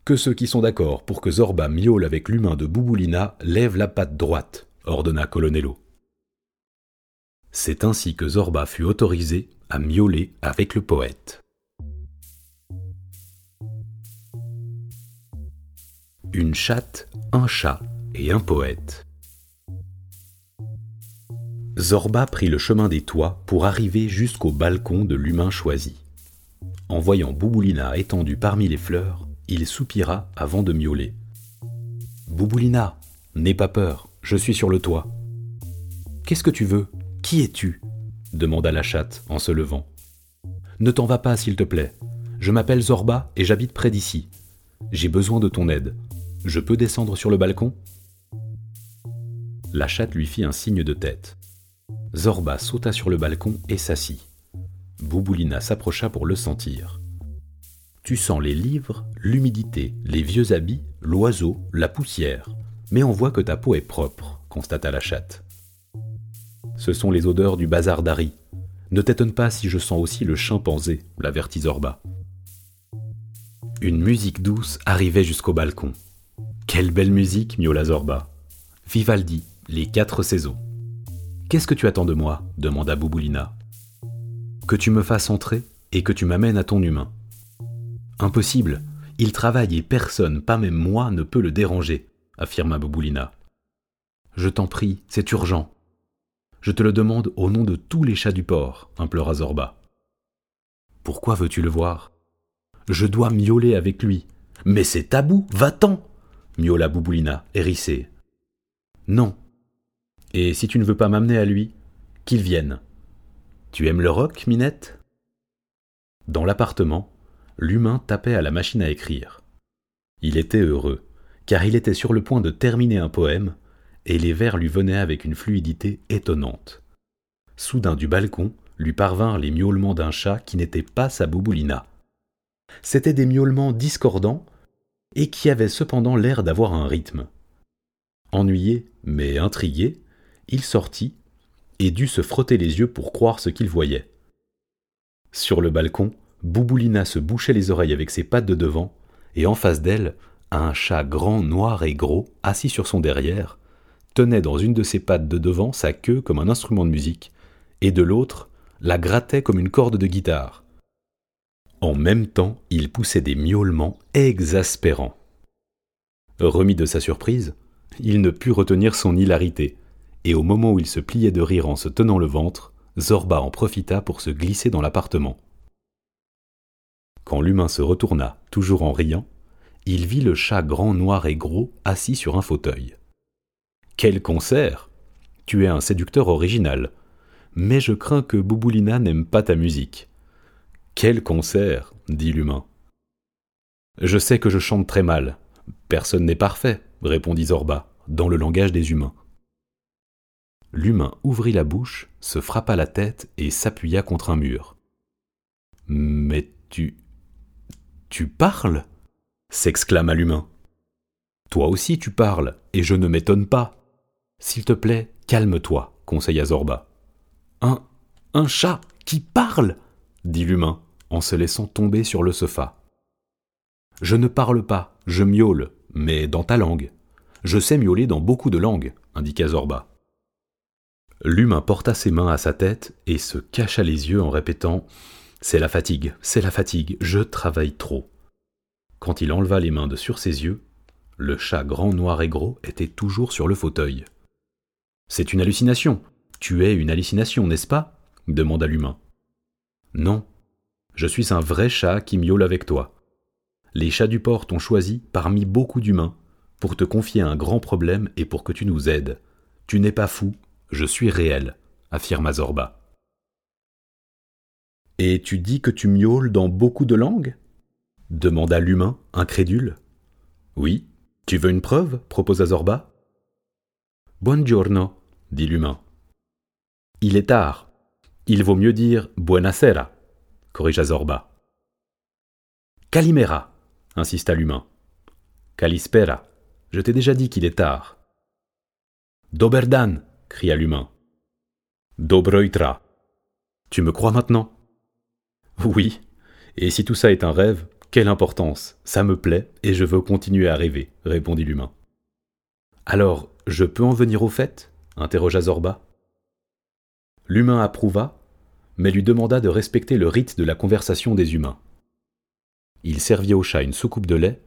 Que ceux qui sont d'accord pour que Zorba miaule avec l'humain de Bouboulina lèvent la patte droite, ordonna Colonello. C'est ainsi que Zorba fut autorisé à miauler avec le poète. Une chatte, un chat et un poète. Zorba prit le chemin des toits pour arriver jusqu'au balcon de l'humain choisi. En voyant Bouboulina étendue parmi les fleurs, il soupira avant de miauler. Bouboulina, n'aie pas peur, je suis sur le toit. Qu'est-ce que tu veux? Qui es-tu? demanda la chatte en se levant. Ne t'en va pas, s'il te plaît. Je m'appelle Zorba et j'habite près d'ici. J'ai besoin de ton aide. Je peux descendre sur le balcon? La chatte lui fit un signe de tête. Zorba sauta sur le balcon et s'assit. Bouboulina s'approcha pour le sentir. Tu sens les livres, l'humidité, les vieux habits, l'oiseau, la poussière, mais on voit que ta peau est propre, constata la chatte. Ce sont les odeurs du bazar d'Harry. Ne t'étonne pas si je sens aussi le chimpanzé, l'avertit Zorba. Une musique douce arrivait jusqu'au balcon. Quelle belle musique, miaula Zorba. Vivaldi, les quatre saisons. Qu'est-ce que tu attends de moi? demanda Bouboulina. Que tu me fasses entrer et que tu m'amènes à ton humain. Impossible. Il travaille et personne, pas même moi, ne peut le déranger, affirma Bouboulina. Je t'en prie, c'est urgent. Je te le demande au nom de tous les chats du port, implora Zorba. Pourquoi veux-tu le voir? Je dois miauler avec lui. Mais c'est tabou, va-t'en miaula Bouboulina, hérissée. Non, et si tu ne veux pas m'amener à lui, qu'il vienne. Tu aimes le rock, Minette? Dans l'appartement, l'humain tapait à la machine à écrire. Il était heureux, car il était sur le point de terminer un poème, et les vers lui venaient avec une fluidité étonnante. Soudain du balcon lui parvinrent les miaulements d'un chat qui n'était pas sa bouboulina. C'étaient des miaulements discordants, et qui avaient cependant l'air d'avoir un rythme. Ennuyé, mais intrigué, il sortit et dut se frotter les yeux pour croire ce qu'il voyait. Sur le balcon, Bouboulina se bouchait les oreilles avec ses pattes de devant, et en face d'elle, un chat grand, noir et gros, assis sur son derrière, tenait dans une de ses pattes de devant sa queue comme un instrument de musique, et de l'autre la grattait comme une corde de guitare. En même temps, il poussait des miaulements exaspérants. Remis de sa surprise, il ne put retenir son hilarité, et au moment où il se pliait de rire en se tenant le ventre, Zorba en profita pour se glisser dans l'appartement. Quand l'humain se retourna, toujours en riant, il vit le chat grand, noir et gros assis sur un fauteuil. Quel concert Tu es un séducteur original, mais je crains que Bouboulina n'aime pas ta musique. Quel concert dit l'humain. Je sais que je chante très mal. Personne n'est parfait, répondit Zorba, dans le langage des humains. L'humain ouvrit la bouche, se frappa la tête et s'appuya contre un mur. Mais tu. Tu parles s'exclama l'humain. Toi aussi tu parles, et je ne m'étonne pas. S'il te plaît, calme-toi, conseilla Zorba. Un. un chat qui parle dit l'humain, en se laissant tomber sur le sofa. Je ne parle pas, je miaule, mais dans ta langue. Je sais miauler dans beaucoup de langues, indiqua Zorba. L'humain porta ses mains à sa tête et se cacha les yeux en répétant C'est la fatigue, c'est la fatigue, je travaille trop. Quand il enleva les mains de sur ses yeux, le chat grand noir et gros était toujours sur le fauteuil. C'est une hallucination. Tu es une hallucination, n'est-ce pas? demanda l'humain. Non. Je suis un vrai chat qui miaule avec toi. Les chats du port t'ont choisi parmi beaucoup d'humains pour te confier un grand problème et pour que tu nous aides. Tu n'es pas fou, je suis réel, affirma Zorba. Et tu dis que tu miaules dans beaucoup de langues? Demanda l'humain, incrédule. Oui. Tu veux une preuve? proposa Zorba. Buongiorno, dit l'humain. Il est tard. Il vaut mieux dire buonasera, corrigea Zorba. Calimera, insista l'humain. Calispera, je t'ai déjà dit qu'il est tard. Doberdan, cria l'humain. Dobroitra. Tu me crois maintenant? Oui. Et si tout ça est un rêve, quelle importance? Ça me plaît et je veux continuer à rêver, répondit l'humain. Alors, je peux en venir au fait? interrogea Zorba. L'humain approuva, mais lui demanda de respecter le rite de la conversation des humains. Il servit au chat une soucoupe de lait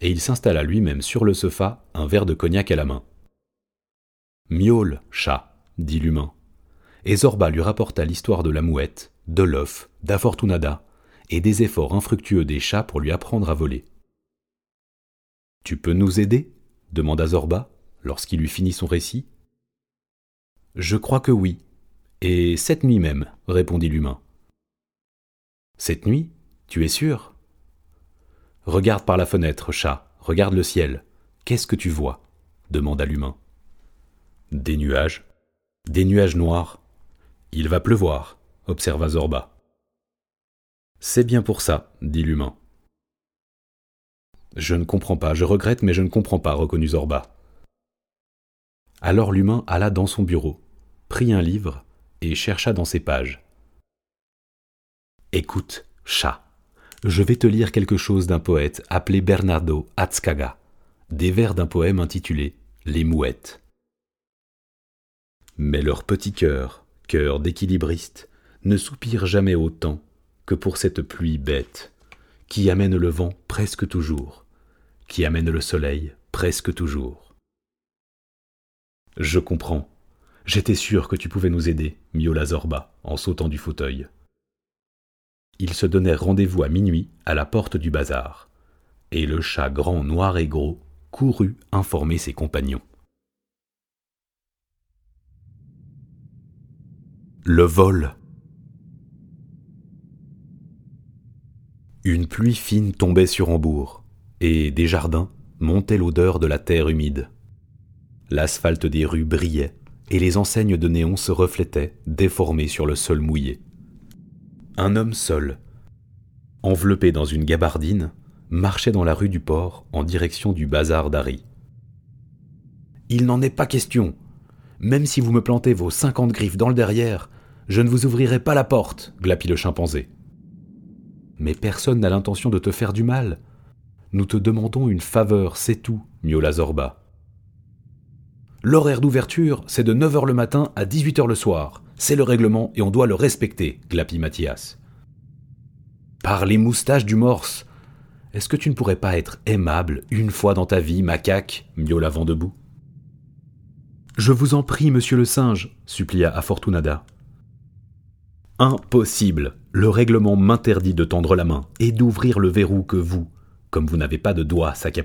et il s'installa lui-même sur le sofa, un verre de cognac à la main. Miaule, chat, dit l'humain. Et Zorba lui rapporta l'histoire de la mouette, de l'œuf, d'Afortunada et des efforts infructueux des chats pour lui apprendre à voler. Tu peux nous aider? demanda Zorba, lorsqu'il eut fini son récit. Je crois que oui. Et cette nuit même, répondit l'humain. Cette nuit Tu es sûr? Regarde par la fenêtre, chat, regarde le ciel. Qu'est-ce que tu vois? demanda l'humain. Des nuages. Des nuages noirs. Il va pleuvoir, observa Zorba. C'est bien pour ça, dit l'humain. Je ne comprends pas, je regrette, mais je ne comprends pas, reconnut Zorba. Alors l'humain alla dans son bureau, prit un livre et chercha dans ses pages. Écoute, chat, je vais te lire quelque chose d'un poète appelé Bernardo Atzcaga, des vers d'un poème intitulé Les mouettes. Mais leur petit cœur, cœur d'équilibriste, ne soupire jamais autant que pour cette pluie bête, qui amène le vent presque toujours, qui amène le soleil presque toujours. Je comprends. J'étais sûr que tu pouvais nous aider, miaula Zorba, en sautant du fauteuil. Ils se donnèrent rendez-vous à minuit à la porte du bazar, et le chat grand, noir et gros courut informer ses compagnons. Le vol Une pluie fine tombait sur Hambourg, et des jardins montait l'odeur de la terre humide. L'asphalte des rues brillait, et les enseignes de néon se reflétaient, déformées sur le sol mouillé. Un homme seul, enveloppé dans une gabardine, marchait dans la rue du port en direction du bazar d'Harry. Il n'en est pas question. Même si vous me plantez vos cinquante griffes dans le derrière, je ne vous ouvrirai pas la porte, glapit le chimpanzé. Mais personne n'a l'intention de te faire du mal. Nous te demandons une faveur, c'est tout, miaula Zorba. L'horaire d'ouverture, c'est de 9h le matin à 18h le soir. C'est le règlement et on doit le respecter, glapit Mathias. Par les moustaches du morse, est-ce que tu ne pourrais pas être aimable une fois dans ta vie, macaque miaula debout? Je vous en prie, monsieur le singe, supplia Afortunada. Impossible. Le règlement m'interdit de tendre la main et d'ouvrir le verrou que vous, comme vous n'avez pas de doigt, sac à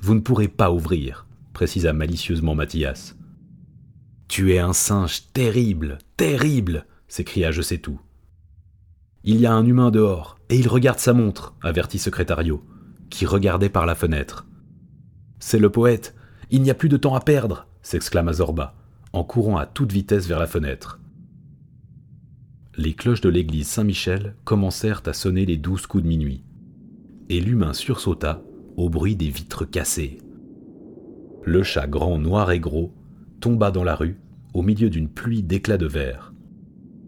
vous ne pourrez pas ouvrir, précisa malicieusement Mathias. Tu es un singe terrible, terrible, s'écria Je sais tout. Il y a un humain dehors, et il regarde sa montre, avertit Secrétario, qui regardait par la fenêtre. C'est le poète, il n'y a plus de temps à perdre, s'exclama Zorba, en courant à toute vitesse vers la fenêtre les cloches de l'église Saint-Michel commencèrent à sonner les douze coups de minuit, et l'humain sursauta au bruit des vitres cassées. Le chat grand, noir et gros tomba dans la rue au milieu d'une pluie d'éclats de verre.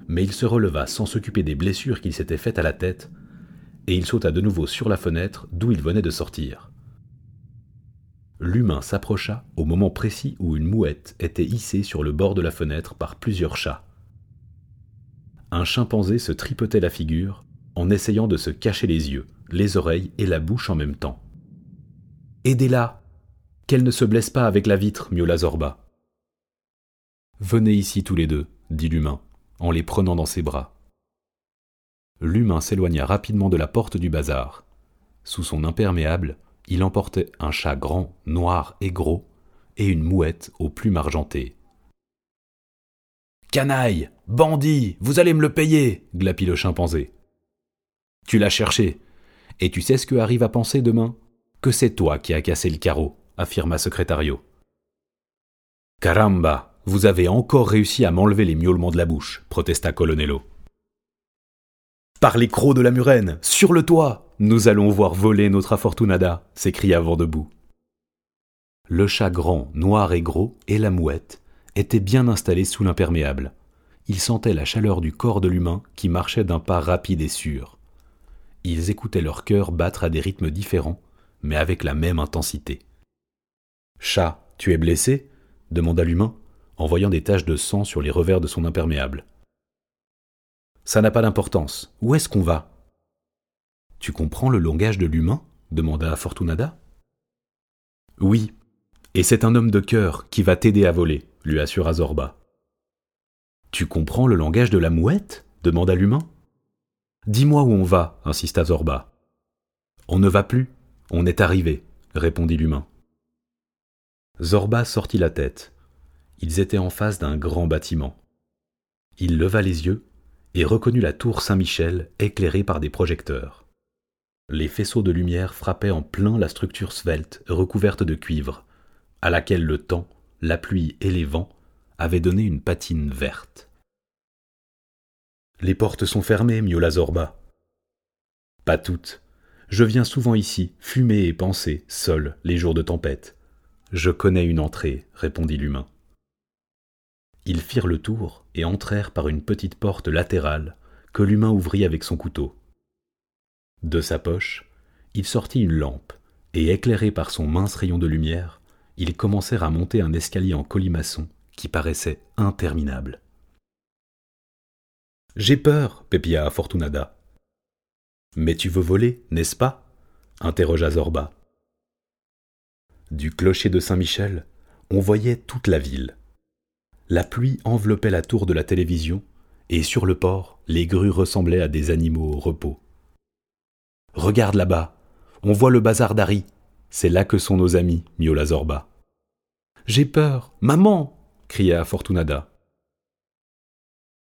Mais il se releva sans s'occuper des blessures qu'il s'était faites à la tête, et il sauta de nouveau sur la fenêtre d'où il venait de sortir. L'humain s'approcha au moment précis où une mouette était hissée sur le bord de la fenêtre par plusieurs chats. Un chimpanzé se tripotait la figure en essayant de se cacher les yeux, les oreilles et la bouche en même temps. Aidez-la Qu'elle ne se blesse pas avec la vitre, miaula Zorba. Venez ici tous les deux, dit l'humain, en les prenant dans ses bras. L'humain s'éloigna rapidement de la porte du bazar. Sous son imperméable, il emportait un chat grand, noir et gros, et une mouette aux plumes argentées. Canaille Bandit Vous allez me le payer glapit le chimpanzé. Tu l'as cherché. Et tu sais ce que arrive à penser demain? Que c'est toi qui as cassé le carreau, affirma Secrétario. Caramba Vous avez encore réussi à m'enlever les miaulements de la bouche, protesta Colonello. Par les crocs de la murène, sur le toit Nous allons voir voler notre Afortunada s'écria debout. Le chat grand, noir et gros, et la mouette étaient bien installés sous l'imperméable. Ils sentaient la chaleur du corps de l'humain qui marchait d'un pas rapide et sûr. Ils écoutaient leur cœur battre à des rythmes différents, mais avec la même intensité. Chat, tu es blessé? demanda l'humain, en voyant des taches de sang sur les revers de son imperméable. Ça n'a pas d'importance. Où est-ce qu'on va Tu comprends le langage de l'humain? demanda Fortunada. Oui, et c'est un homme de cœur qui va t'aider à voler, lui assura Zorba. Tu comprends le langage de la mouette? demanda l'humain. Dis-moi où on va, insista Zorba. On ne va plus, on est arrivé, répondit l'humain. Zorba sortit la tête. Ils étaient en face d'un grand bâtiment. Il leva les yeux et reconnut la tour Saint-Michel éclairée par des projecteurs. Les faisceaux de lumière frappaient en plein la structure svelte recouverte de cuivre, à laquelle le temps, la pluie et les vents avaient donné une patine verte. Les portes sont fermées, miaula Zorba. Pas toutes. Je viens souvent ici, fumer et penser, seul, les jours de tempête. Je connais une entrée, répondit l'humain. Ils firent le tour et entrèrent par une petite porte latérale que l'humain ouvrit avec son couteau. De sa poche, il sortit une lampe, et éclairé par son mince rayon de lumière, ils commencèrent à monter un escalier en colimaçon qui paraissait interminable. J'ai peur, pépia Fortunada. Mais tu veux voler, n'est-ce pas? interrogea Zorba. Du clocher de Saint-Michel, on voyait toute la ville. La pluie enveloppait la tour de la télévision, et sur le port, les grues ressemblaient à des animaux au repos. Regarde là-bas, on voit le bazar d'Harry, c'est là que sont nos amis, miaula Zorba. J'ai peur, maman cria Fortunada.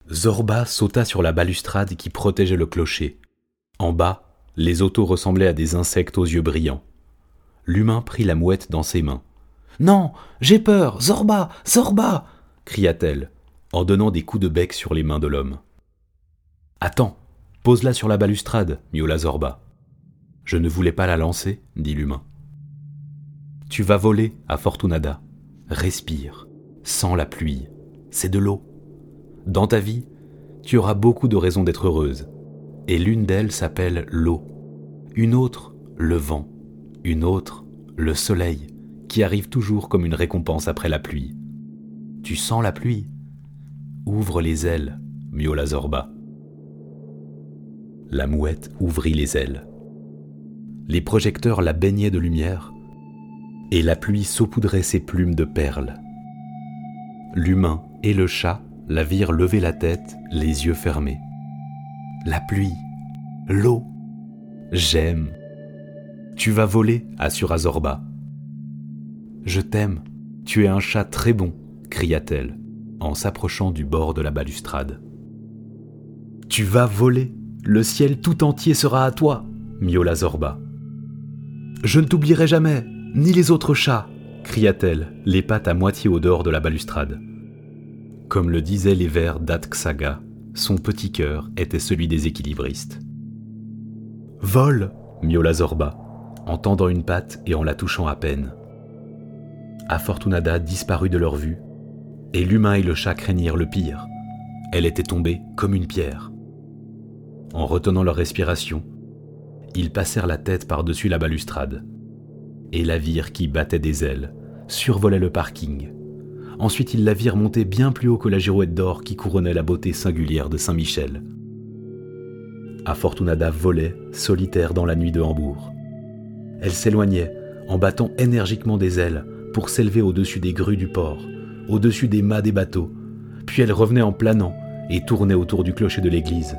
Zorba sauta sur la balustrade qui protégeait le clocher. En bas, les autos ressemblaient à des insectes aux yeux brillants. L'humain prit la mouette dans ses mains. Non, j'ai peur, Zorba, Zorba cria-t-elle, en donnant des coups de bec sur les mains de l'homme. Attends, pose-la sur la balustrade, miaula Zorba. Je ne voulais pas la lancer, dit l'humain. Tu vas voler à Fortunada. Respire, sens la pluie. C'est de l'eau. Dans ta vie, tu auras beaucoup de raisons d'être heureuse. Et l'une d'elles s'appelle l'eau. Une autre, le vent. Une autre, le soleil, qui arrive toujours comme une récompense après la pluie. Tu sens la pluie Ouvre les ailes, miaula Zorba. La mouette ouvrit les ailes. Les projecteurs la baignaient de lumière et la pluie saupoudrait ses plumes de perles. L'humain et le chat la virent lever la tête, les yeux fermés. La pluie, l'eau, j'aime. Tu vas voler, assura Zorba. Je t'aime, tu es un chat très bon, cria-t-elle, en s'approchant du bord de la balustrade. Tu vas voler, le ciel tout entier sera à toi, miaula Zorba. Je ne t'oublierai jamais, ni les autres chats cria-t-elle, les pattes à moitié au dehors de la balustrade. Comme le disaient les vers d'Atxaga, son petit cœur était celui des équilibristes. Vole miaula Zorba, en tendant une patte et en la touchant à peine. Afortunada disparut de leur vue, et l'humain et le chat craignirent le pire. Elle était tombée comme une pierre. En retenant leur respiration, ils passèrent la tête par-dessus la balustrade. Et la virent qui battait des ailes, survolait le parking. Ensuite, ils la virent monter bien plus haut que la girouette d'or qui couronnait la beauté singulière de Saint-Michel. Afortunada volait, solitaire dans la nuit de Hambourg. Elle s'éloignait, en battant énergiquement des ailes, pour s'élever au-dessus des grues du port, au-dessus des mâts des bateaux, puis elle revenait en planant et tournait autour du clocher de l'église.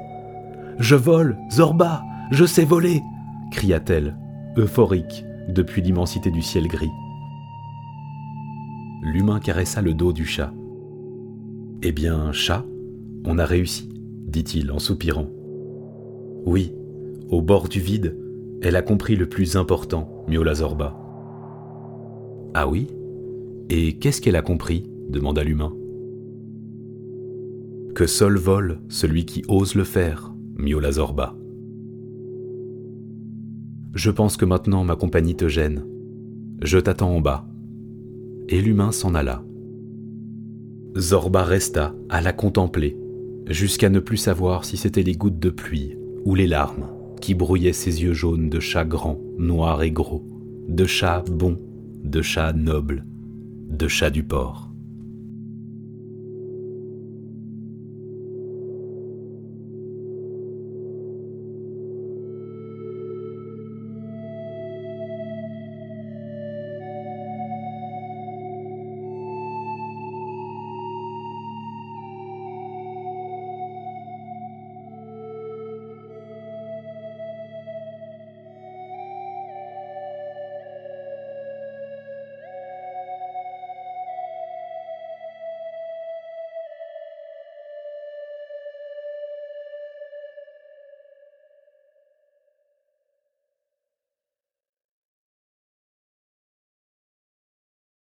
Je vole, Zorba, je sais voler cria-t-elle, euphorique depuis l'immensité du ciel gris. L'humain caressa le dos du chat. Eh bien, chat, on a réussi, dit-il en soupirant. Oui, au bord du vide, elle a compris le plus important, miaula Zorba. Ah oui? Et qu'est-ce qu'elle a compris? demanda l'humain. Que seul vole celui qui ose le faire, miaula Zorba. Je pense que maintenant ma compagnie te gêne. Je t'attends en bas. Et l'humain s'en alla. Zorba resta à la contempler, jusqu'à ne plus savoir si c'était les gouttes de pluie ou les larmes qui brouillaient ses yeux jaunes de chat grand, noir et gros, de chat bon, de chat noble, de chat du port.